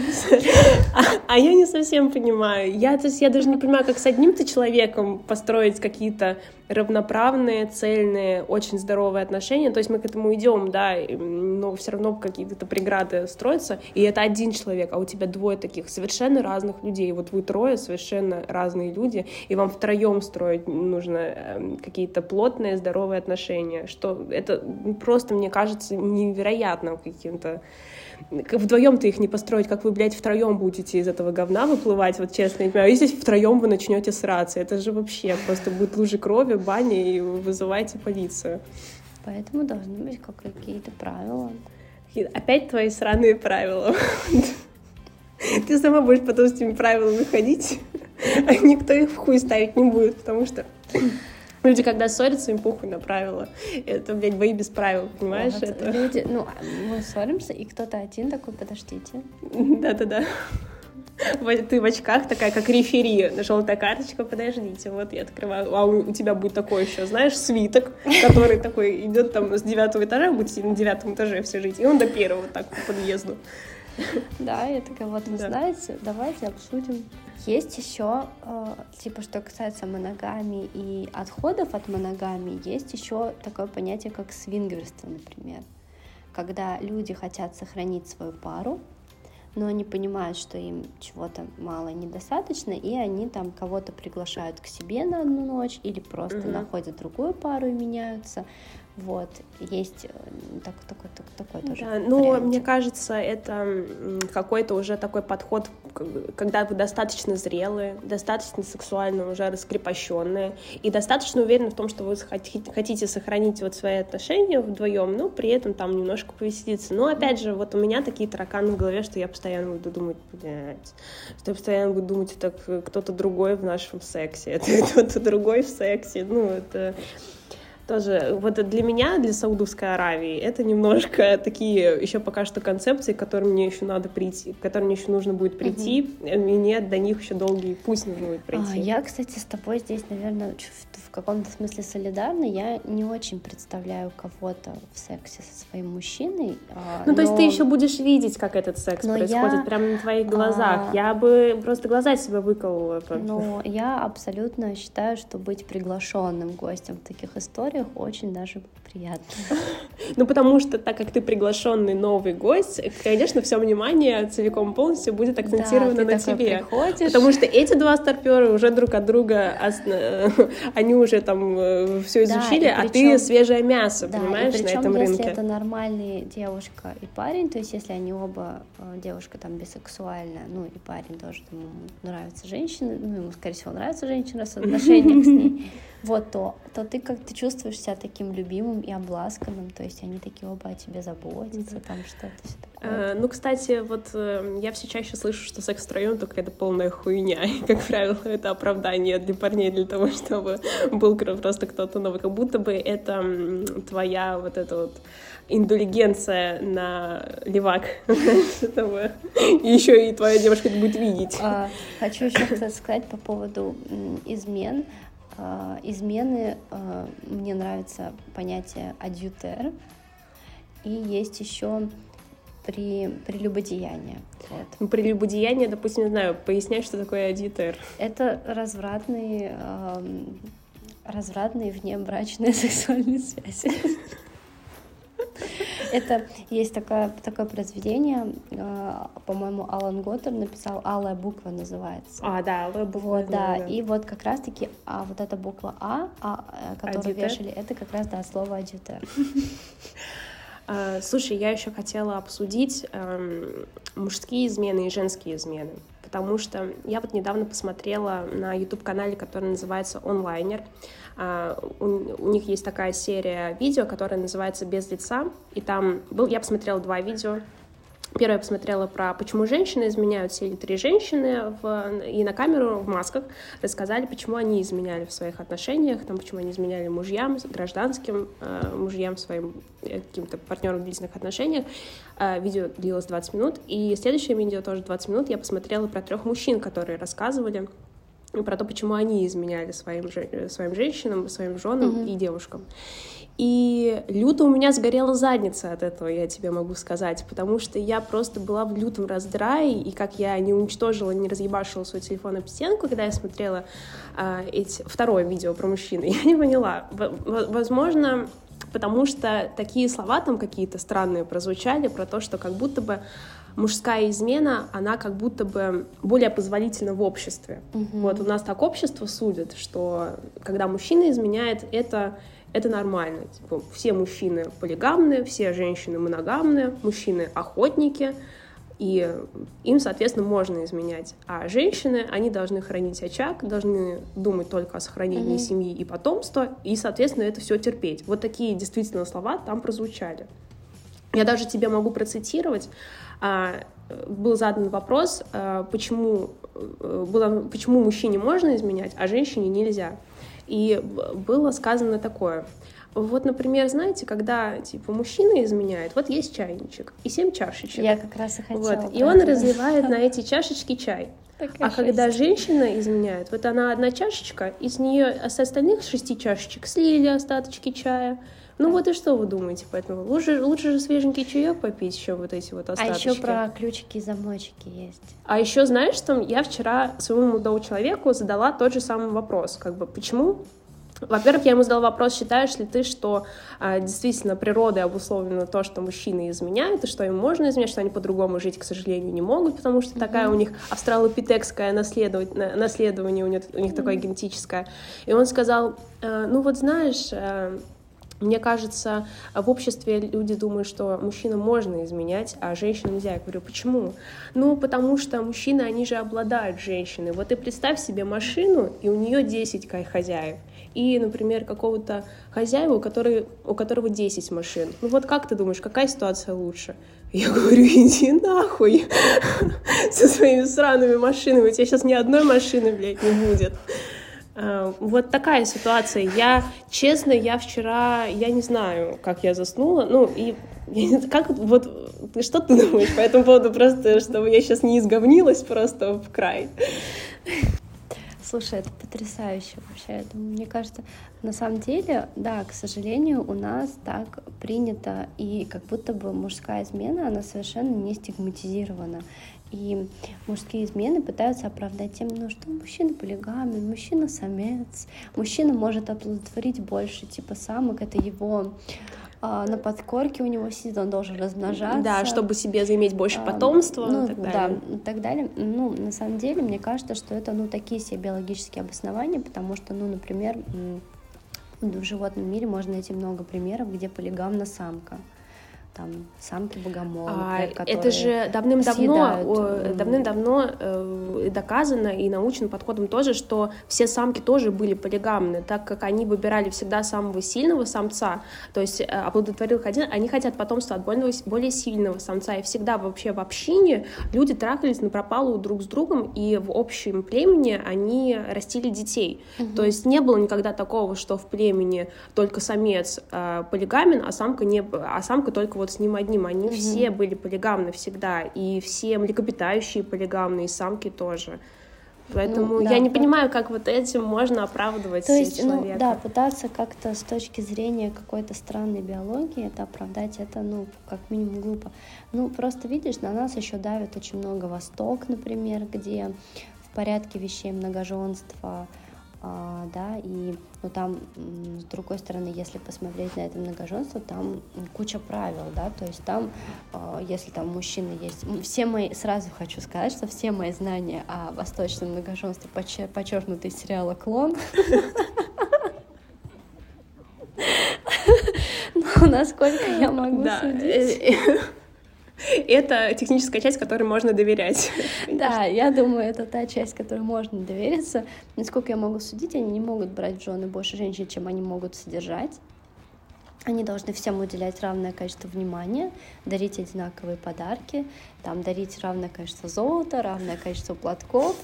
а, а я не совсем понимаю. Я, то есть, я даже не понимаю, как с одним-то человеком построить какие-то равноправные, цельные, очень здоровые отношения. То есть мы к этому идем, да, но все равно какие-то преграды строятся, и это один человек, а у тебя двое таких совершенно разных людей. Вот вы трое совершенно разные люди, и вам втроем строить нужно эм, какие-то плотные, здоровые отношения, что это просто, мне кажется, невероятно каким-то вдвоем-то их не построить, как вы, блядь, втроем будете из этого говна выплывать, вот честно, не понимаю. А если втроем вы начнете сраться, это же вообще просто будет лужи крови, баня, и вызывайте полицию. Поэтому должны быть какие-то правила. Опять твои сраные правила. Ты сама будешь потом с этими правилами ходить, а никто их в хуй ставить не будет, потому что Люди, когда ссорятся, им похуй на правила. Это, блядь, бои без правил, понимаешь? Вот, это... Люди, ну, мы ссоримся, и кто-то один такой, подождите. Да-да-да. Ты в очках такая, как рефери, желтая карточка, подождите, вот я открываю, а у, тебя будет такой еще, знаешь, свиток, который такой идет там с девятого этажа, будете на девятом этаже все жить, и он до первого так по подъезду. Да, я такая, вот вы знаете, давайте обсудим. Есть еще, э, типа, что касается моногамии и отходов от моногамии, есть еще такое понятие, как свингерство, например. Когда люди хотят сохранить свою пару, но они понимают, что им чего-то мало недостаточно, и они там кого-то приглашают к себе на одну ночь или просто угу. находят другую пару и меняются. Вот, есть э, так, такой, такой, такой тоже. Да, ну, мне кажется, это какой-то уже такой подход, когда вы достаточно зрелые, достаточно сексуально уже раскрепощенные и достаточно уверены в том, что вы хотите сохранить вот свои отношения вдвоем, но при этом там немножко повеселиться. Но опять же, вот у меня такие тараканы в голове, что я постоянно буду думать, блядь, что я постоянно буду думать, это кто-то другой в нашем сексе, [laughs] это кто-то другой в сексе, ну, это тоже вот для меня, для Саудовской Аравии, это немножко [laughs] такие еще пока что концепции, к которым мне еще надо прийти, к которым мне еще нужно будет прийти, угу. и нет, до них еще долгий путь нужно будет пройти. А, я, кстати, с тобой здесь, наверное, в каком-то смысле солидарна. Я не очень представляю кого-то в сексе со своим мужчиной. А, ну, но... то есть ты еще будешь видеть, как этот секс но происходит я... прямо на твоих глазах. А... Я бы просто глаза себе выколола. Но я абсолютно считаю, что быть приглашенным гостем в таких историях очень даже приятно. [laughs] Ну, потому что, так как ты приглашенный новый гость, конечно, все внимание целиком полностью будет акцентировано да, на тебе. Приходишь. Потому что эти два старпера уже друг от друга, [laughs] они уже там э, все изучили, да, а причем, ты свежее мясо, да, понимаешь, и на этом если рынке. это нормальные девушка и парень, то есть если они оба, э, девушка там бисексуальная, ну и парень тоже, ему нравится женщина, ну ему, скорее всего, нравится женщина [laughs] с отношением с ней, вот то, то ты как ты чувствуешь себя таким любимым и обласканным, то есть они такие оба о тебе заботятся, mm-hmm. там что-то все такое. А, ну, кстати, вот э, я все чаще слышу, что секс втроем только это полная хуйня, [laughs] и, как правило, это оправдание для парней для того, [laughs] чтобы был просто кто-то новый, как будто бы это твоя вот эта вот индулигенция на левак. [laughs] И еще и твоя девушка это будет видеть. А, хочу еще сказать по поводу измен. А, измены а, мне нравится понятие адъютер, и есть еще при прелюбодеяние. Вот. Прелюбодеяние, допустим, не знаю, поясняй, что такое адьютер. Это развратные, э, развратные внебрачные [laughs] сексуальные связи. Это есть такое, такое произведение, э, по-моему, Алан Готтер написал «Алая буква» называется. А, да, «Алая буква». Вот, да, да, и вот как раз-таки а вот эта буква «А», а э, которую Адитер? вешали, это как раз, да, слово «адитер». [laughs] А, слушай, я еще хотела обсудить эм, мужские измены и женские измены, потому что я вот недавно посмотрела на YouTube-канале, который называется «Онлайнер», у, у них есть такая серия видео, которая называется «Без лица», и там был, я посмотрела два видео, Первое я посмотрела про почему женщины изменяют. Сели три женщины в, и на камеру в масках рассказали, почему они изменяли в своих отношениях, там, почему они изменяли мужьям, гражданским э, мужьям, своим э, каким-то партнерам в длительных отношениях. Э, видео длилось 20 минут. И следующее видео тоже 20 минут я посмотрела про трех мужчин, которые рассказывали про то, почему они изменяли своим, своим женщинам, своим женам mm-hmm. и девушкам. И люто у меня сгорела задница от этого, я тебе могу сказать, потому что я просто была в лютом раздрае, и как я не уничтожила, не разъебашила свой телефон об стенку, когда я смотрела э, эти, второе видео про мужчин, [laughs] я не поняла. Возможно, потому что такие слова там какие-то странные прозвучали про то, что как будто бы мужская измена, она как будто бы более позволительна в обществе. Угу. Вот у нас так общество судит, что когда мужчина изменяет, это это нормально. Типа, все мужчины полигамные, все женщины моногамные, мужчины охотники, и им, соответственно, можно изменять. А женщины, они должны хранить очаг, должны думать только о сохранении mm-hmm. семьи и потомства, и, соответственно, это все терпеть. Вот такие действительно слова там прозвучали. Я даже тебе могу процитировать. А, был задан вопрос, а, почему, э, было, почему мужчине можно изменять, а женщине нельзя. И было сказано такое. Вот, например, знаете, когда типа мужчина изменяет, вот есть чайничек и семь чашечек. Я как раз и хотела. Вот, и он разливает на [laughs] эти чашечки чай. Такая а когда женщина изменяет, вот она одна чашечка, из нее с остальных шести чашечек слили остаточки чая. Ну вот и что вы думаете по этому? Лучше, лучше же свеженький чаек попить, чем вот эти вот остаточки. А еще про ключики и замочки есть. А еще знаешь, что я вчера своему молодому человеку задала тот же самый вопрос, как бы почему во-первых, я ему задала вопрос, считаешь ли ты, что а, действительно природой обусловлено то, что мужчины изменяют, и что им можно изменять, что они по-другому жить, к сожалению, не могут, потому что mm-hmm. такая у них австралопитекское наследование, наследование у них, у них mm-hmm. такое генетическое. И он сказал, а, ну вот знаешь, а, мне кажется, в обществе люди думают, что мужчинам можно изменять, а женщинам нельзя. Я говорю, почему? Ну, потому что мужчины, они же обладают женщиной. Вот ты представь себе машину, и у нее 10 хозяев. И, например, какого-то хозяева, у, которого, у которого 10 машин. Ну вот как ты думаешь, какая ситуация лучше? Я говорю, [laughs] иди нахуй [laughs] со своими сраными машинами. У тебя сейчас ни одной машины, блядь, не будет. Э, вот такая ситуация. Я, честно, я вчера, я не знаю, как я заснула. Ну, и [laughs] как вот, что ты думаешь по этому поводу, просто, чтобы я сейчас не изговнилась просто в край? Слушай, это потрясающе вообще. Это, мне кажется, на самом деле, да, к сожалению, у нас так принято, и как будто бы мужская измена, она совершенно не стигматизирована. И мужские измены пытаются оправдать тем, ну что мужчина полигамен, мужчина самец, мужчина может оплодотворить больше типа самок, это его а, на подкорке у него сидит, он должен размножаться. Да, чтобы себе заиметь больше а, потомства ну, и так далее. Да, и так далее. Ну, на самом деле, мне кажется, что это, ну, такие себе биологические обоснования, потому что, ну, например, в животном мире можно найти много примеров, где полигамна самка там самки богомолы, а, это же давным-давно давным-давно э, доказано и научным подходом тоже, что все самки тоже были полигамны, так как они выбирали всегда самого сильного самца, то есть э, оплодотворил один, они хотят потомство от более, более сильного самца, и всегда вообще в общине люди трахались на пропалу друг с другом, и в общем племени они растили детей, угу. то есть не было никогда такого, что в племени только самец э, полигамен, а самка не, а самка только вот с ним одним. Они угу. все были полигамны всегда, и все млекопитающие полигамны, и самки тоже. Поэтому ну, да, я не понимаю, как вот этим можно оправдывать То есть, человека. Ну, да, пытаться как-то с точки зрения какой-то странной биологии это оправдать, это, ну, как минимум глупо. Ну, просто видишь, на нас еще давит очень много Восток, например, где в порядке вещей многоженства, да, и ну, там, с другой стороны, если посмотреть на это многоженство, там куча правил, да, то есть там, а, если там мужчины есть, все мои, сразу хочу сказать, что все мои знания о восточном многоженстве подчеркнуты из сериала «Клон», [laughs] но насколько я могу судить... [laughs] это техническая часть, которой можно доверять. [laughs] Да, я думаю, это та часть, которой можно довериться. Насколько я могу судить, они не могут брать жены больше женщин, чем они могут содержать. они должны всем уделять равное количество внимания, дарить одинаковые подарки, там, дарить равное количество золота, равное количество платков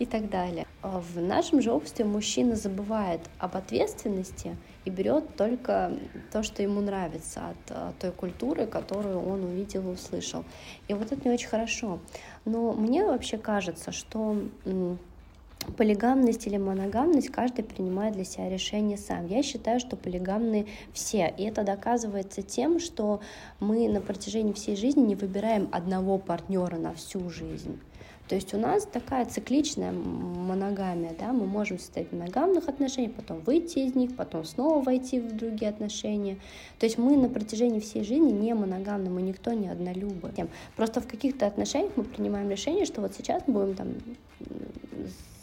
и так далее. В нашем же обществе мужчина забывает об ответственности и берет только то, что ему нравится от, от той культуры, которую он увидел и услышал. И вот это не очень хорошо. Но мне вообще кажется, что полигамность или моногамность каждый принимает для себя решение сам. Я считаю, что полигамны все. И это доказывается тем, что мы на протяжении всей жизни не выбираем одного партнера на всю жизнь. То есть у нас такая цикличная моногамия, да, мы можем состоять в моногамных отношениях, потом выйти из них, потом снова войти в другие отношения. То есть мы на протяжении всей жизни не моногамны, мы никто не однолюбы. Просто в каких-то отношениях мы принимаем решение, что вот сейчас мы будем там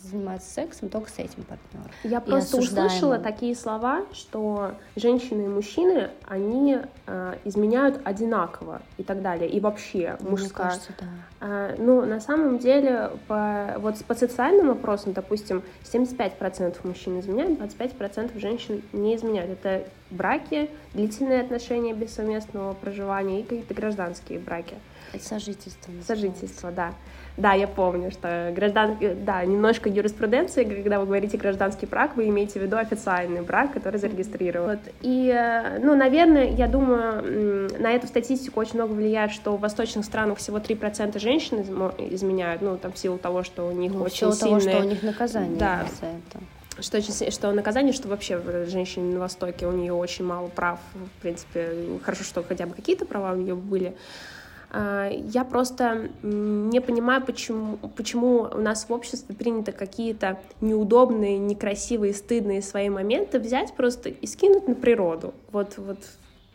заниматься сексом только с этим партнером. Я просто услышала такие слова, что женщины и мужчины, они э, изменяют одинаково и так далее, и вообще Мне мужская. Кажется, да. э, ну, на самом деле, по, вот по социальным вопросам, допустим, 75% мужчин изменяют, 25% женщин не изменяют. Это браки, длительные отношения без совместного проживания и какие-то гражданские браки. Сожительство. Сожительство, да. Да, я помню, что граждан... да, немножко юриспруденции, когда вы говорите гражданский брак, вы имеете в виду официальный брак, который зарегистрирован. Вот. И, э, ну, наверное, я думаю, на эту статистику очень много влияет, что в восточных странах всего 3% женщин изменяют, ну, там, в силу того, что у них ну, очень в силу сильные... того, что у них наказание да. за это что, что наказание, что вообще женщине на Востоке у нее очень мало прав, в принципе, хорошо, что хотя бы какие-то права у нее были, я просто не понимаю, почему, почему у нас в обществе принято какие-то неудобные, некрасивые, стыдные свои моменты взять просто и скинуть на природу. Вот, вот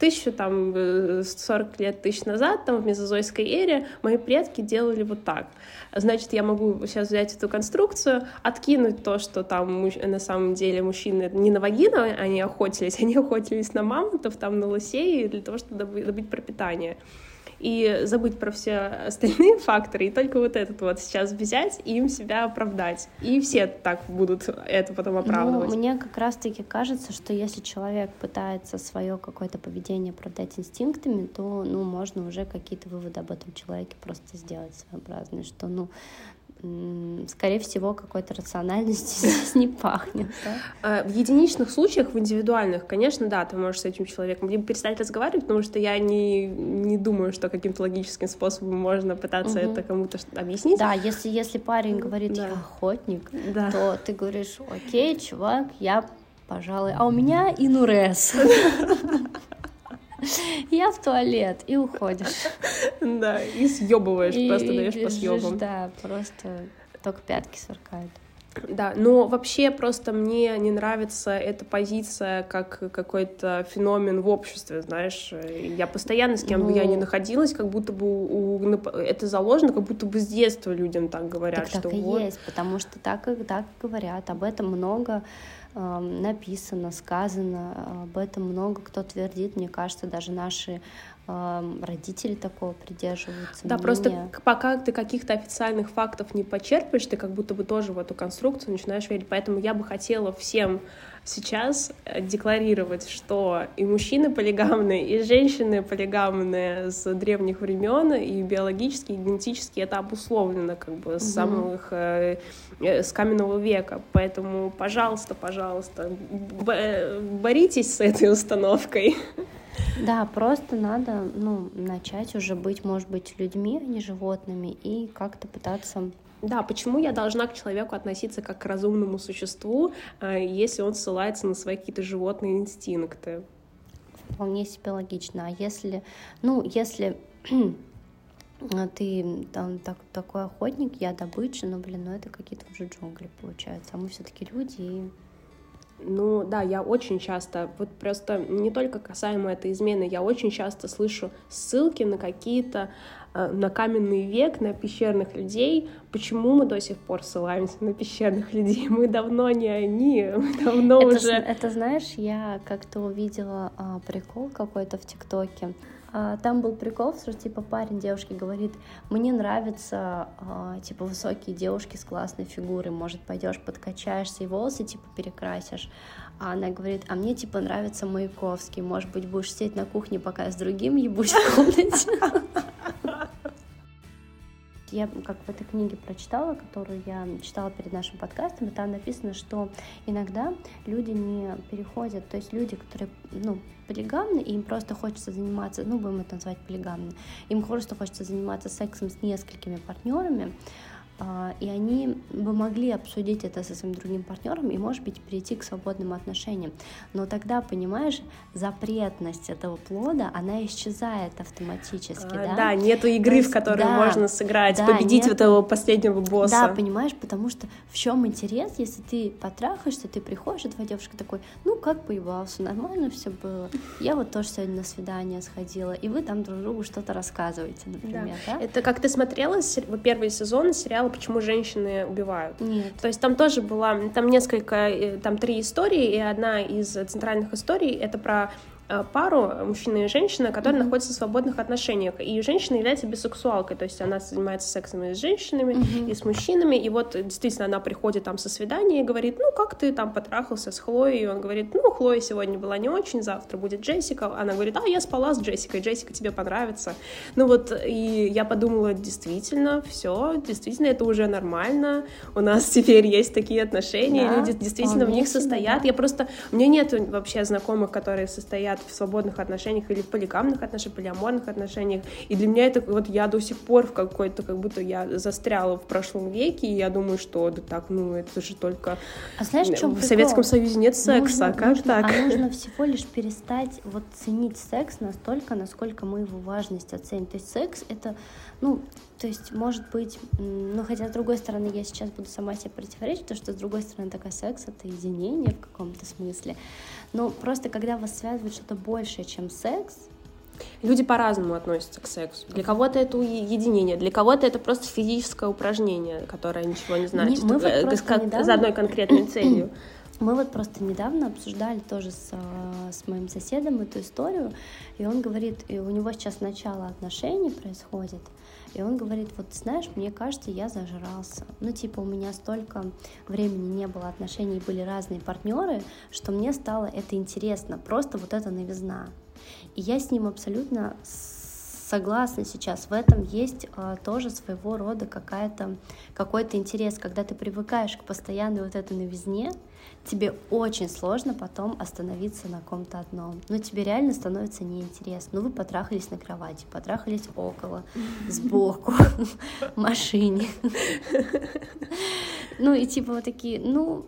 тысячу, там, 40 э, лет тысяч назад, там, в мезозойской эре, мои предки делали вот так. Значит, я могу сейчас взять эту конструкцию, откинуть то, что там на самом деле мужчины не на вагину они охотились, [laughs] они охотились на мамонтов, там, на лосей для того, чтобы добыть пропитание и забыть про все остальные [laughs] факторы, и только вот этот вот сейчас взять и им себя оправдать. И все так будут это потом оправдывать. Ну, мне как раз-таки кажется, что если человек пытается свое какое-то поведение продать инстинктами, то, ну, можно уже какие-то выводы об этом человеке просто сделать своеобразные, что, ну, скорее всего, какой-то рациональности [laughs] здесь не пахнет. Да? А, в единичных случаях, в индивидуальных, конечно, да, ты можешь с этим человеком либо перестать разговаривать, потому что я не, не думаю, что каким-то логическим способом можно пытаться угу. это кому-то объяснить. Да, если, если парень говорит, да. я охотник, да. то ты говоришь, окей, чувак, я, пожалуй, а у меня инурез. [laughs] Я в туалет, и уходишь. Да, и съебываешь, просто даешь по съебам. Да, просто только пятки сверкают. Да, но вообще просто мне не нравится эта позиция как какой-то феномен в обществе, знаешь. Я постоянно с кем ну, бы я ни ну. находилась, как будто бы у, у, это заложено, как будто бы с детства людям так говорят. Так, что так и вот... есть, потому что так, так говорят, об этом много написано, сказано, об этом много кто твердит, мне кажется, даже наши родители такого придерживаются. Да, мнения. просто пока ты каких-то официальных фактов не почерпаешь, ты как будто бы тоже в эту конструкцию начинаешь верить. Поэтому я бы хотела всем сейчас э, декларировать, что и мужчины полигамные, и женщины полигамные с древних времен, и биологически, и генетически это обусловлено как бы с самых э, э, с каменного века. Поэтому, пожалуйста, пожалуйста, боритесь с этой установкой. [laughs] Да, просто надо ну, начать уже быть, может быть, людьми, а не животными, и как-то пытаться да, почему я должна к человеку относиться как к разумному существу, э, если он ссылается на свои какие-то животные инстинкты? Вполне себе логично. А если, ну, если [clears throat] ты там так, такой охотник, я добыча, ну, блин, ну это какие-то уже джунгли получаются. А мы все-таки люди, и ну да, я очень часто, вот просто не только касаемо этой измены, я очень часто слышу ссылки на какие-то, э, на каменный век, на пещерных людей. Почему мы до сих пор ссылаемся на пещерных людей? Мы давно не они, [laughs] мы давно это, уже... Это, знаешь, я как-то увидела а, прикол какой-то в ТикТоке. А, там был прикол, что типа парень девушке говорит, мне нравятся а, типа высокие девушки с классной фигурой, может пойдешь подкачаешься и волосы типа перекрасишь. А она говорит, а мне типа нравится Маяковский, может быть будешь сидеть на кухне, пока я с другим ебусь в комнате. Я как в этой книге прочитала, которую я читала перед нашим подкастом, и там написано, что иногда люди не переходят, то есть люди, которые, ну, полигамны, и им просто хочется заниматься, ну, будем это назвать полигамно, им просто хочется заниматься сексом с несколькими партнерами, и они бы могли обсудить это со своим другим партнером и, может быть, перейти к свободным отношениям. Но тогда, понимаешь, запретность этого плода, она исчезает автоматически, а, да? Да, нету игры, есть, в которую да, можно сыграть, да, победить нет, этого последнего босса. Да, понимаешь, потому что в чем интерес, если ты потрахаешься, ты приходишь, и твоя девушка такой, ну, как поебался, нормально все было. Я вот тоже сегодня на свидание сходила, и вы там друг другу что-то рассказываете, например, да? да? Это как ты смотрела первый сезон сериала почему женщины убивают. Нет. То есть там тоже была, там несколько, э, там три истории, и одна из центральных историй это про пару, мужчина и женщина, которые mm-hmm. находятся в свободных отношениях. И женщина является бисексуалкой, то есть она занимается сексом и с женщинами, mm-hmm. и с мужчинами. И вот действительно она приходит там со свидания и говорит, ну как ты там потрахался с Хлоей? И он говорит, ну Хлоя сегодня была не очень, завтра будет Джессика. Она говорит, а я спала с Джессикой, Джессика тебе понравится. Ну вот, и я подумала, действительно, все, действительно, это уже нормально. У нас теперь есть такие отношения, да, люди действительно в них состоят. Да. Я просто, у меня нет вообще знакомых, которые состоят в свободных отношениях или в полигамных отношениях, полиаморных отношениях. И для меня это вот я до сих пор в какой-то, как будто я застряла в прошлом веке, и я думаю, что да так, ну это же только... А знаешь, в, чем в Советском Союзе нет секса, нужно, как нужно, так? А нужно [laughs] всего лишь перестать вот ценить секс настолько, насколько мы его важность оценим. То есть секс — это, ну, то есть, может быть, ну, хотя, с другой стороны, я сейчас буду сама себе противоречить, потому что, с другой стороны, такая секс — это единение в каком-то смысле. Но просто, когда вас связывает что-то большее, чем секс, Люди по-разному относятся к сексу. Для кого-то это единение, для кого-то это просто физическое упражнение, которое ничего не значит, мы вот э, недавно... за одной конкретной целью. [clears throat] Мы вот просто недавно обсуждали тоже с, э, с моим соседом эту историю, и он говорит, и у него сейчас начало отношений происходит, и он говорит, вот знаешь, мне кажется, я зажрался. Ну, типа, у меня столько времени не было отношений, были разные партнеры, что мне стало это интересно, просто вот эта новизна. И я с ним абсолютно согласна сейчас. В этом есть э, тоже своего рода какая-то, какой-то интерес, когда ты привыкаешь к постоянной вот этой новизне, тебе очень сложно потом остановиться на ком-то одном. Ну, тебе реально становится неинтересно. Ну, вы потрахались на кровати, потрахались около, сбоку, [laughs] машине. [laughs] Ну, и типа вот такие, ну,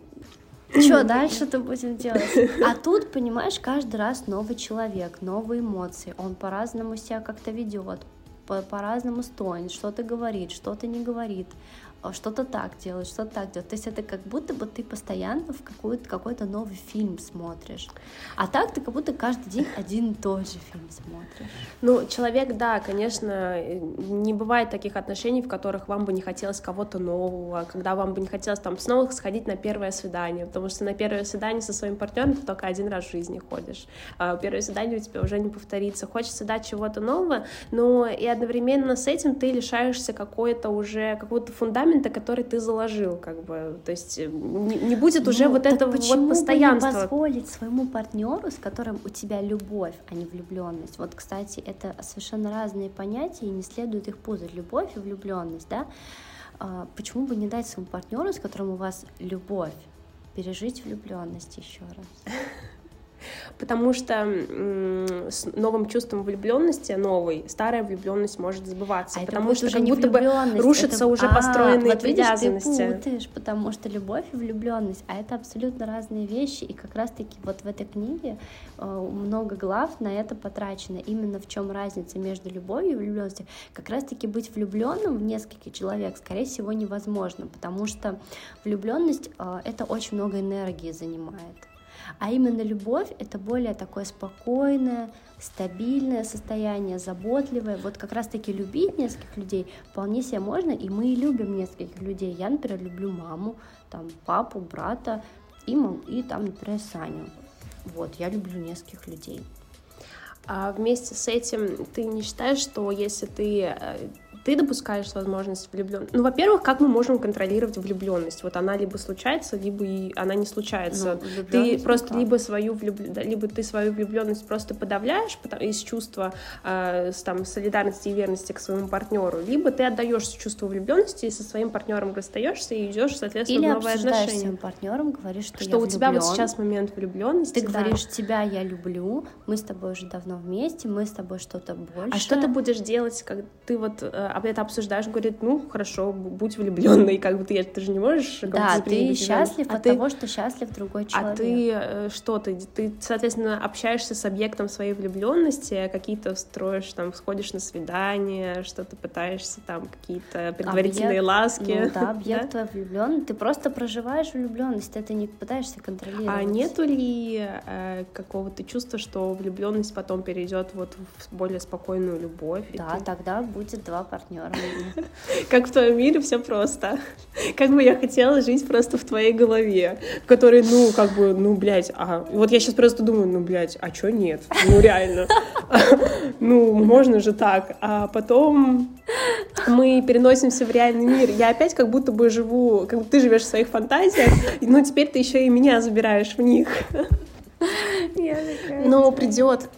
что дальше-то будем делать? А тут, понимаешь, каждый раз новый человек, новые эмоции. Он по-разному себя как-то ведет, по-разному стонет, что-то говорит, что-то не говорит. А что-то так делать, что-то так делать. То есть это как будто бы ты постоянно в какой-то какой новый фильм смотришь. А так ты как будто каждый день один и тот же фильм смотришь. Ну, человек, да, конечно, не бывает таких отношений, в которых вам бы не хотелось кого-то нового, когда вам бы не хотелось там снова сходить на первое свидание, потому что на первое свидание со своим партнером ты только один раз в жизни ходишь. А первое свидание у тебя уже не повторится. Хочется дать чего-то нового, но и одновременно с этим ты лишаешься какой-то уже какого-то фундамента фундамента, который ты заложил, как бы, то есть э, не, не будет уже ну, вот этого вот постоянства. Бы не позволить своему партнеру, с которым у тебя любовь, а не влюбленность. Вот, кстати, это совершенно разные понятия, и не следует их путать. Любовь и влюбленность, да? А, почему бы не дать своему партнеру, с которым у вас любовь, пережить влюбленность еще раз? Потому что с новым чувством влюбленности, новой, старая влюбленность может забываться, а потому что как будто бы рушатся это... уже а, построенные вот привязанности. Видишь, ты путаешь, потому что любовь и влюбленность, а это абсолютно разные вещи, и как раз-таки вот в этой книге э, много глав на это потрачено. Именно в чем разница между любовью и влюбленностью. Как раз-таки быть влюбленным в нескольких человек, скорее всего, невозможно, потому что влюбленность э, это очень много энергии занимает. А именно любовь — это более такое спокойное, стабильное состояние, заботливое. Вот как раз-таки любить нескольких людей вполне себе можно, и мы и любим нескольких людей. Я, например, люблю маму, там, папу, брата и, мам, и там, например, Саню. Вот, я люблю нескольких людей. А вместе с этим ты не считаешь, что если ты э, ты допускаешь возможность влюбленности. Ну, во-первых, как мы можем контролировать влюбленность? Вот она либо случается, либо и она не случается. Ну, ты просто так. либо свою влюб... либо ты свою влюбленность просто подавляешь из чувства э, там солидарности и верности к своему партнеру, либо ты отдаешь чувство влюбленности и со своим партнером расстаешься и идешь, соответственно, Или в новые отношения. Или своим партнером, говоришь, что, что я у тебя вот сейчас момент влюбленности. Ты да. говоришь, тебя я люблю, мы с тобой уже давно вместе, мы с тобой что-то больше. А что ты будешь делать, как ты вот э, это обсуждаешь, говорит, ну, хорошо, будь влюбленный, [laughs] как бы ты, ты же не можешь... Да, ты счастлив а от ты... того, что счастлив другой человек. А ты э, что, ты, ты, соответственно, общаешься с объектом своей влюбленности, какие-то строишь, там, сходишь на свидание, что-то пытаешься, там, какие-то предварительные объект, ласки. Ну да, [laughs] объект да? влюблен, ты просто проживаешь влюбленность, ты это не пытаешься контролировать. А нету ли э, какого-то чувства, что влюбленность потом перейдет вот в более спокойную любовь? Да, ты... тогда будет два партнера. [laughs] Как в твоем мире все просто. Как бы я хотела жить просто в твоей голове, в которой, ну, как бы, ну, блядь, а... Вот я сейчас просто думаю, ну, блядь, а чё нет? Ну, реально. [laughs] Ну, можно же так. А потом мы переносимся в реальный мир. Я опять как будто бы живу, как ты живешь в своих фантазиях, но теперь ты еще и меня забираешь в них. Но придет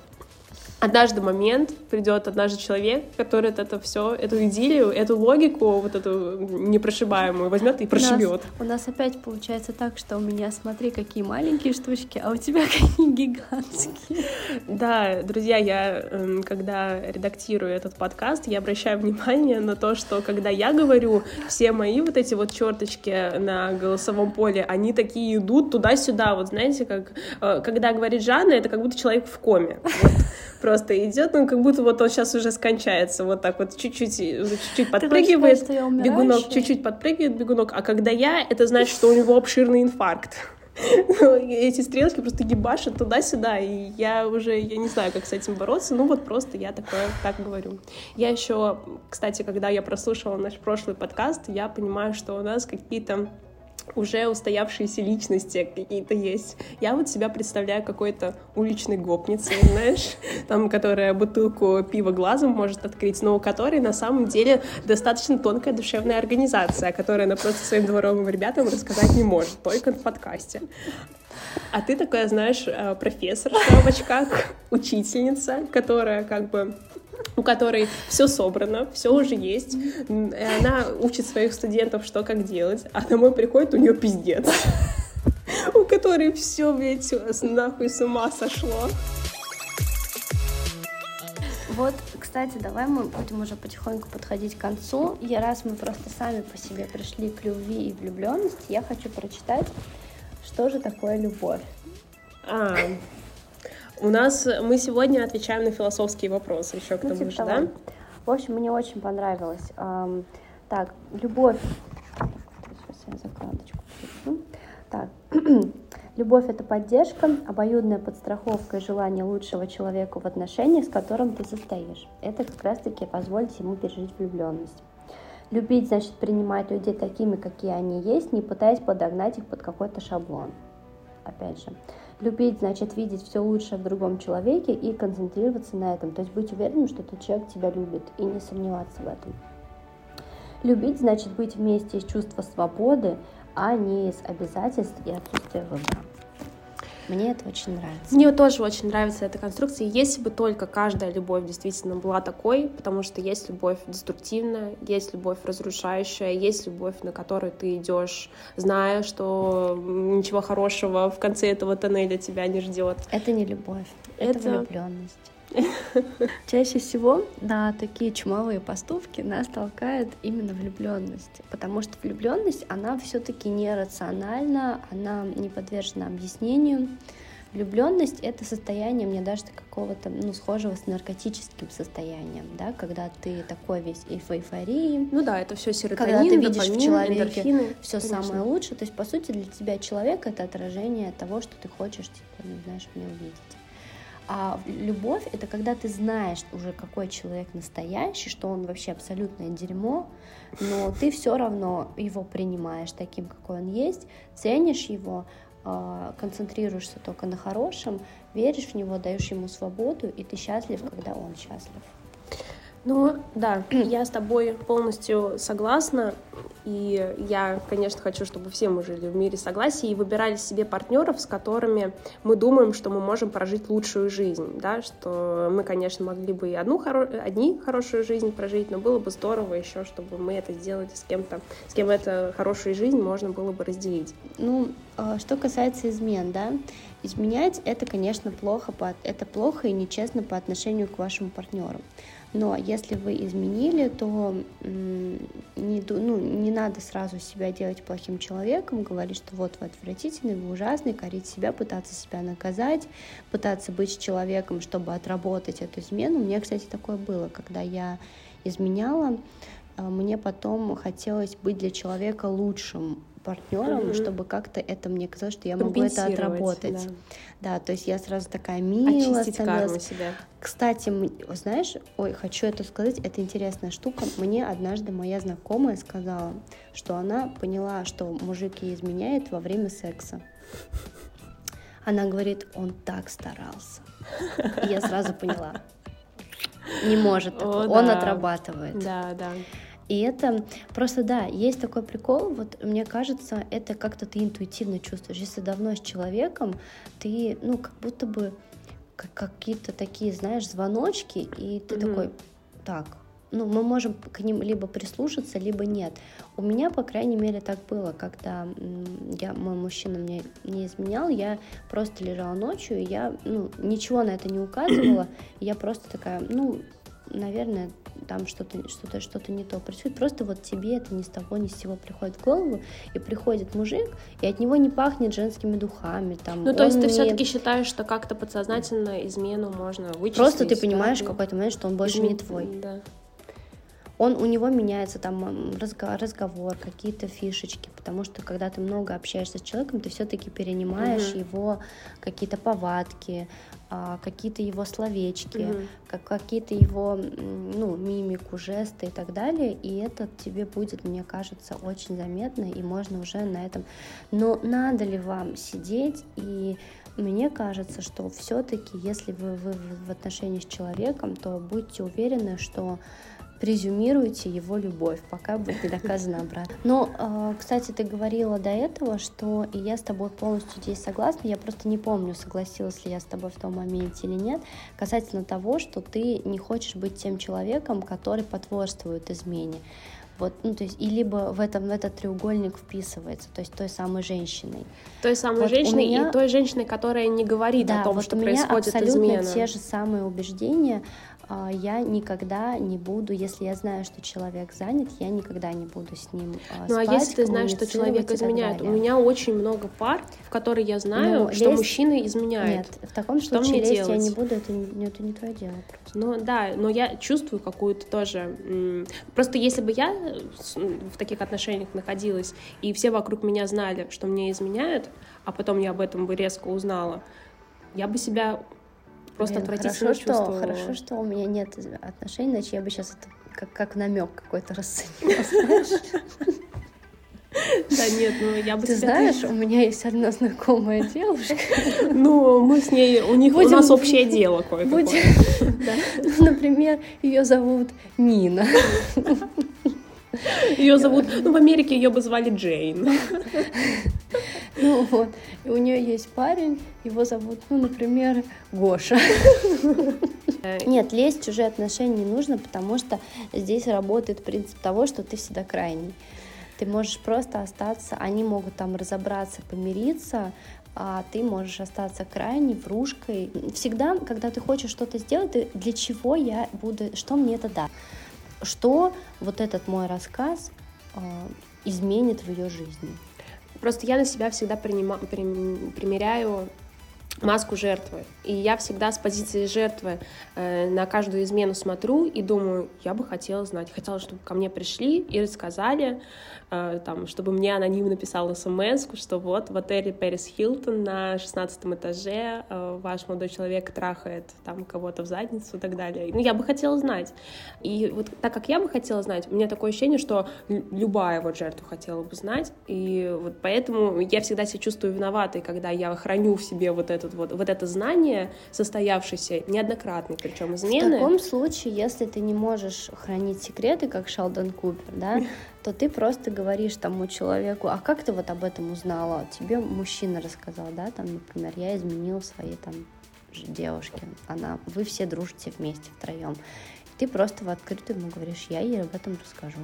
однажды момент, придет однажды человек, который это все, эту идиллию, эту логику, вот эту непрошибаемую возьмет и прошибет. У нас, у нас опять получается так, что у меня, смотри, какие маленькие штучки, а у тебя [laughs] какие гигантские. Да, друзья, я, эм, когда редактирую этот подкаст, я обращаю внимание на то, что когда я говорю, все мои вот эти вот черточки на голосовом поле, они такие идут туда-сюда, вот знаете, как э, когда говорит Жанна, это как будто человек в коме. Вот просто идет, ну, как будто вот он сейчас уже скончается, вот так вот чуть-чуть, чуть-чуть подпрыгивает, сказать, бегунок, чуть-чуть подпрыгивает бегунок, а когда я, это значит, что у него обширный инфаркт. Эти стрелки просто гибашат туда-сюда, и я уже, я не знаю, как с этим бороться, ну вот просто я такое так говорю. Я еще, кстати, когда я прослушала наш прошлый подкаст, я понимаю, что у нас какие-то уже устоявшиеся личности какие-то есть. Я вот себя представляю какой-то уличной гопницей, [laughs] знаешь, там, которая бутылку пива глазом может открыть, но у которой на самом деле достаточно тонкая душевная организация, которая она просто своим дворовым ребятам рассказать не может, только в подкасте. А ты такая, знаешь, э, профессор в очках, учительница, которая как бы у которой все собрано, все уже есть. И она учит своих студентов, что как делать, а домой приходит, у нее пиздец. У которой все, блядь, нахуй с ума сошло. Вот, кстати, давай мы будем уже потихоньку подходить к концу. И раз мы просто сами по себе пришли к любви и влюбленности, я хочу прочитать, что же такое любовь. А, у нас мы сегодня отвечаем на философские вопросы еще к ну, тому типа же, того. да? В общем, мне очень понравилось. Так, любовь. Сейчас я закладочку включу. Так, [clears throat] любовь это поддержка, обоюдная подстраховка и желание лучшего человека в отношениях, с которым ты состоишь. Это как раз-таки позволит ему пережить влюбленность. Любить значит принимать людей такими, какие они есть, не пытаясь подогнать их под какой-то шаблон. Опять же, Любить значит видеть все лучшее в другом человеке и концентрироваться на этом. То есть быть уверенным, что этот человек тебя любит и не сомневаться в этом. Любить значит быть вместе из чувства свободы, а не из обязательств и отсутствия выбора. Мне это очень нравится. Мне тоже очень нравится эта конструкция. Если бы только каждая любовь действительно была такой, потому что есть любовь деструктивная, есть любовь разрушающая, есть любовь, на которую ты идешь, зная, что ничего хорошего в конце этого тоннеля тебя не ждет. Это не любовь, это, это влюбленность. [laughs] Чаще всего на такие чумовые поступки нас толкает именно влюбленность, потому что влюбленность, она все-таки нерациональна, она не подвержена объяснению. Влюбленность это состояние, мне даже какого-то, ну, схожего с наркотическим состоянием, да, когда ты такой весь и в эйфории. Ну да, это все серотонин, Когда ты видишь допамин, в человеке все самое лучшее. То есть, по сути, для тебя человек это отражение того, что ты хочешь, типа, ну, знаешь, в нем видеть. А любовь — это когда ты знаешь уже, какой человек настоящий, что он вообще абсолютное дерьмо, но ты все равно его принимаешь таким, какой он есть, ценишь его, э, концентрируешься только на хорошем, веришь в него, даешь ему свободу, и ты счастлив, когда он счастлив. Ну, да, [clears throat] я с тобой полностью согласна. И я, конечно, хочу, чтобы все мы жили в мире согласия и выбирали себе партнеров, с которыми мы думаем, что мы можем прожить лучшую жизнь, да, что мы, конечно, могли бы и одну хоро... одни хорошую жизнь прожить, но было бы здорово еще, чтобы мы это сделали с кем-то, с кем эту хорошую жизнь можно было бы разделить. Ну, а, что касается измен, да, изменять это, конечно, плохо, это плохо и нечестно по отношению к вашему партнеру. Но если вы изменили, то не, ну, не надо сразу себя делать плохим человеком, говорить, что вот вы отвратительный, вы ужасный, корить себя, пытаться себя наказать, пытаться быть человеком, чтобы отработать эту измену. У меня, кстати, такое было, когда я изменяла, а, мне потом хотелось быть для человека лучшим партнером, mm-hmm. чтобы как-то это мне казалось, что я могу это отработать. Да. да, то есть я сразу такая милая. Очистить карму себя. Кстати, знаешь, ой, хочу это сказать, это интересная штука. Мне однажды моя знакомая сказала, что она поняла, что мужик ей изменяет во время секса. Она говорит, он так старался. И я сразу поняла. Не может, О, он да. отрабатывает. Да, да. И это просто, да, есть такой прикол, вот мне кажется, это как-то ты интуитивно чувствуешь. Если давно с человеком, ты, ну, как будто бы какие-то такие, знаешь, звоночки, и ты mm-hmm. такой, так, ну, мы можем к ним либо прислушаться, либо нет. У меня, по крайней мере, так было, когда я, мой мужчина мне не изменял, я просто лежала ночью, и я, ну, ничего на это не указывала, [clears throat] я просто такая, ну, наверное, там что-то что-то что-то не то происходит. Просто вот тебе это ни с того ни с сего приходит в голову, и приходит мужик, и от него не пахнет женскими духами. Там, ну, то есть ты все-таки считаешь, что как-то подсознательно измену можно вычислить? Просто ты понимаешь да? в какой-то момент, что он больше Измен... не твой. Да он, у него меняется там разговор, какие-то фишечки, потому что когда ты много общаешься с человеком, ты все-таки перенимаешь угу. его какие-то повадки, а, какие-то его словечки, угу. как, какие-то его ну, мимику, жесты и так далее, и это тебе будет, мне кажется, очень заметно, и можно уже на этом... Но надо ли вам сидеть и мне кажется, что все-таки, если вы, вы в отношении с человеком, то будьте уверены, что презюмируйте его любовь, пока будет не доказано обратно. Но, а, кстати, ты говорила до этого, что и я с тобой полностью здесь согласна, я просто не помню, согласилась ли я с тобой в том моменте или нет, касательно того, что ты не хочешь быть тем человеком, который потворствует измене. Вот, ну, то есть, и либо в, этом, в этот треугольник вписывается, то есть той самой женщиной. Той самой вот женщиной меня... и той женщиной, которая не говорит да, о том, вот что у меня происходит абсолютно измена. те же самые убеждения, я никогда не буду, если я знаю, что человек занят, я никогда не буду с ним спать, Ну а если ты знаешь, что человек изменяет? У меня очень много пар, в которые я знаю, ну, что лезть... мужчины изменяют. Нет, в таком что случае лезть делать? я не буду, это, это не твое дело. Просто. Ну да, но я чувствую какую-то тоже... Просто если бы я в таких отношениях находилась, и все вокруг меня знали, что мне изменяют, а потом я об этом бы резко узнала, я бы себя Просто Блин, отвратительно хорошо, что, хорошо, что у меня нет отношений, иначе я бы сейчас это как, как намек какой-то расценила? [laughs] Да нет, ну я бы Ты знаешь, у меня есть одна знакомая девушка. [laughs] Ну, мы с ней, у них у нас общее дело кое-какое. [laughs] Ну, например, ее зовут Нина. Ее зовут, ну, в Америке ее бы звали Джейн. [laughs] Ну вот, и у нее есть парень, его зовут, ну, например, Гоша. [laughs] Нет, лезть в чужие отношения не нужно, потому что здесь работает принцип того, что ты всегда крайний. Ты можешь просто остаться, они могут там разобраться, помириться, а ты можешь остаться крайней, вружкой. Всегда, когда ты хочешь что-то сделать, ты, для чего я буду, что мне это даст? Что вот этот мой рассказ э, изменит в ее жизни? Просто я на себя всегда принима, при, примеряю маску жертвы. И я всегда с позиции жертвы э, на каждую измену смотрю и думаю, я бы хотела знать, хотела, чтобы ко мне пришли и рассказали, там, чтобы мне анонимно написал смс, что вот в отеле Пэрис Хилтон на 16 этаже э, ваш молодой человек трахает там кого-то в задницу и так далее. Ну, я бы хотела знать. И вот так как я бы хотела знать, у меня такое ощущение, что любая вот жертва хотела бы знать, и вот поэтому я всегда себя чувствую виноватой, когда я храню в себе вот этот вот, вот это знание, состоявшееся неоднократно, причем измены. В таком случае, если ты не можешь хранить секреты, как Шелдон Купер, да, [laughs] то ты просто говоришь тому человеку, а как ты вот об этом узнала? Тебе мужчина рассказал, да, там, например, я изменил своей там девушке, она, вы все дружите вместе втроем. Ты просто в открытую ему говоришь, я ей об этом расскажу.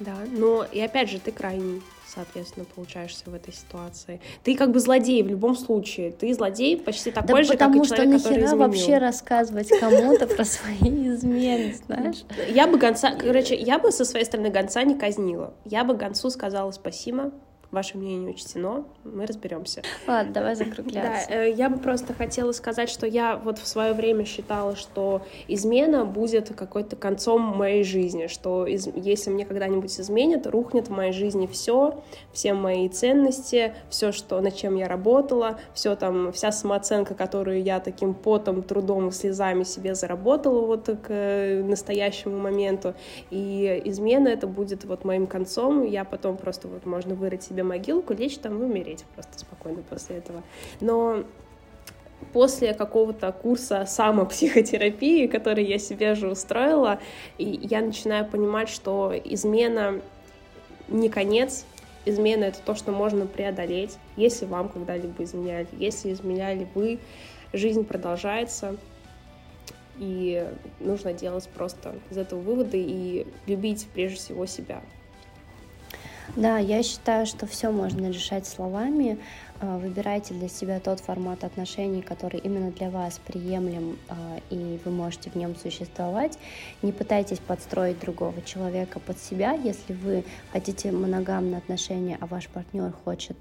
Да, но и опять же, ты крайний, соответственно, получаешься в этой ситуации. Ты как бы злодей в любом случае. Ты злодей почти такой да же, как и человек, который изменил. потому что вообще рассказывать кому-то про свои измены, знаешь? Я бы гонца, короче, я бы со своей стороны гонца не казнила. Я бы гонцу сказала спасибо, ваше мнение учтено, мы разберемся. Ладно, давай закругляться. Да, э, я бы просто хотела сказать, что я вот в свое время считала, что измена будет какой-то концом моей жизни, что из, если мне когда-нибудь изменят, рухнет в моей жизни все, все мои ценности, все, что, над чем я работала, все там, вся самооценка, которую я таким потом, трудом и слезами себе заработала вот к э, настоящему моменту. И измена это будет вот моим концом, я потом просто вот можно вырыть себе могилку, лечь там и умереть просто спокойно после этого. Но после какого-то курса самопсихотерапии, который я себе же устроила, я начинаю понимать, что измена не конец, измена — это то, что можно преодолеть, если вам когда-либо изменяли. Если изменяли вы, жизнь продолжается, и нужно делать просто из этого выводы и любить прежде всего себя. Да, я считаю, что все можно решать словами. А, выбирайте для себя тот формат отношений, который именно для вас приемлем, а, и вы можете в нем существовать. Не пытайтесь подстроить другого человека под себя, если вы хотите моногамные отношения, а ваш партнер хочет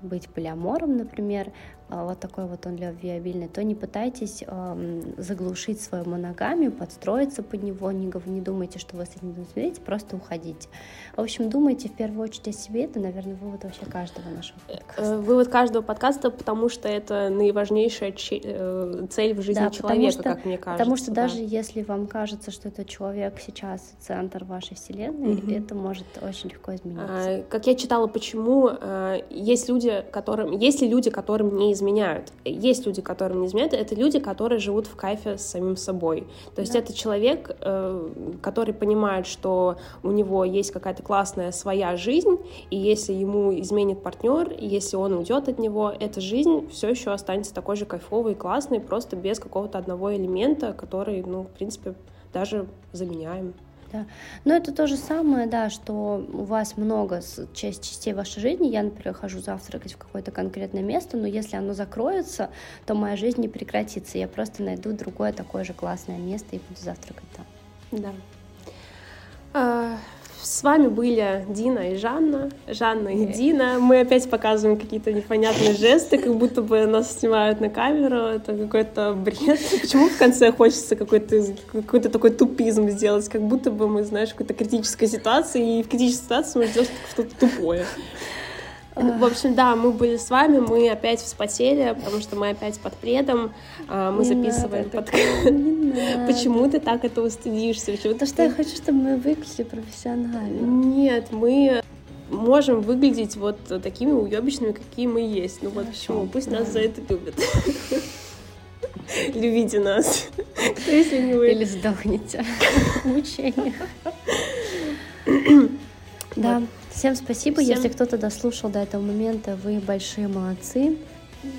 быть полиамором, например, вот такой вот он любвеобильный, то не пытайтесь э, заглушить свою моногамию, подстроиться под него, не, не думайте, что вы с этим будете просто уходите. В общем, думайте в первую очередь о себе, это, наверное, вывод вообще каждого нашего э, подкаста. Вывод каждого подкаста, потому что это наиважнейшая э, цель в жизни да, человека, что, как мне кажется. Потому что да. даже если вам кажется, что этот человек сейчас центр вашей вселенной, угу. это может очень легко измениться. А, как я читала, почему э, есть люди, которым, есть ли люди, которым не изменяют. Есть люди, которым не изменяют, это люди, которые живут в кайфе с самим собой. То есть да. это человек, э, который понимает, что у него есть какая-то классная своя жизнь, и если ему изменит партнер, если он уйдет от него, эта жизнь все еще останется такой же кайфовой и классной, просто без какого-то одного элемента, который, ну, в принципе, даже заменяем. Да. Но это то же самое, да, что у вас много часть, частей вашей жизни. Я, например, хожу завтракать в какое-то конкретное место, но если оно закроется, то моя жизнь не прекратится. Я просто найду другое такое же классное место и буду завтракать там. Да. С вами были Дина и Жанна, Жанна и Дина. Мы опять показываем какие-то непонятные жесты, как будто бы нас снимают на камеру. Это какой-то бред. Почему в конце хочется какой-то какой такой тупизм сделать, как будто бы мы, знаешь, в какой-то критической ситуации, и в критической ситуации мы сделать что-то тупое. В общем, да, мы были с вами, мы опять вспотели, потому что мы опять под предом, а, мы не записываем подкаст. [laughs] Почему ты так этого стыдишься? Почему Потому что я хочу, чтобы мы выглядели профессионально. Нет, мы можем выглядеть вот такими уебищными, какие мы есть. Ну вот почему? Пусть нас за это любят. [laughs] Любите нас. Если не вы. Или сдохните [laughs] в мучениях. Да. Всем спасибо. Всем... Если кто-то дослушал до этого момента, вы большие молодцы.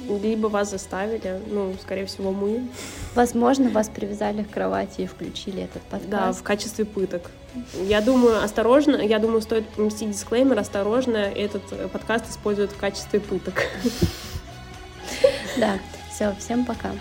Либо вас заставили, ну, скорее всего, мы. Возможно, вас привязали к кровати и включили этот подкаст. Да, в качестве пыток. Я думаю, осторожно, я думаю, стоит поместить дисклеймер, осторожно, этот подкаст используют в качестве пыток. [laughs] Да, все, всем пока.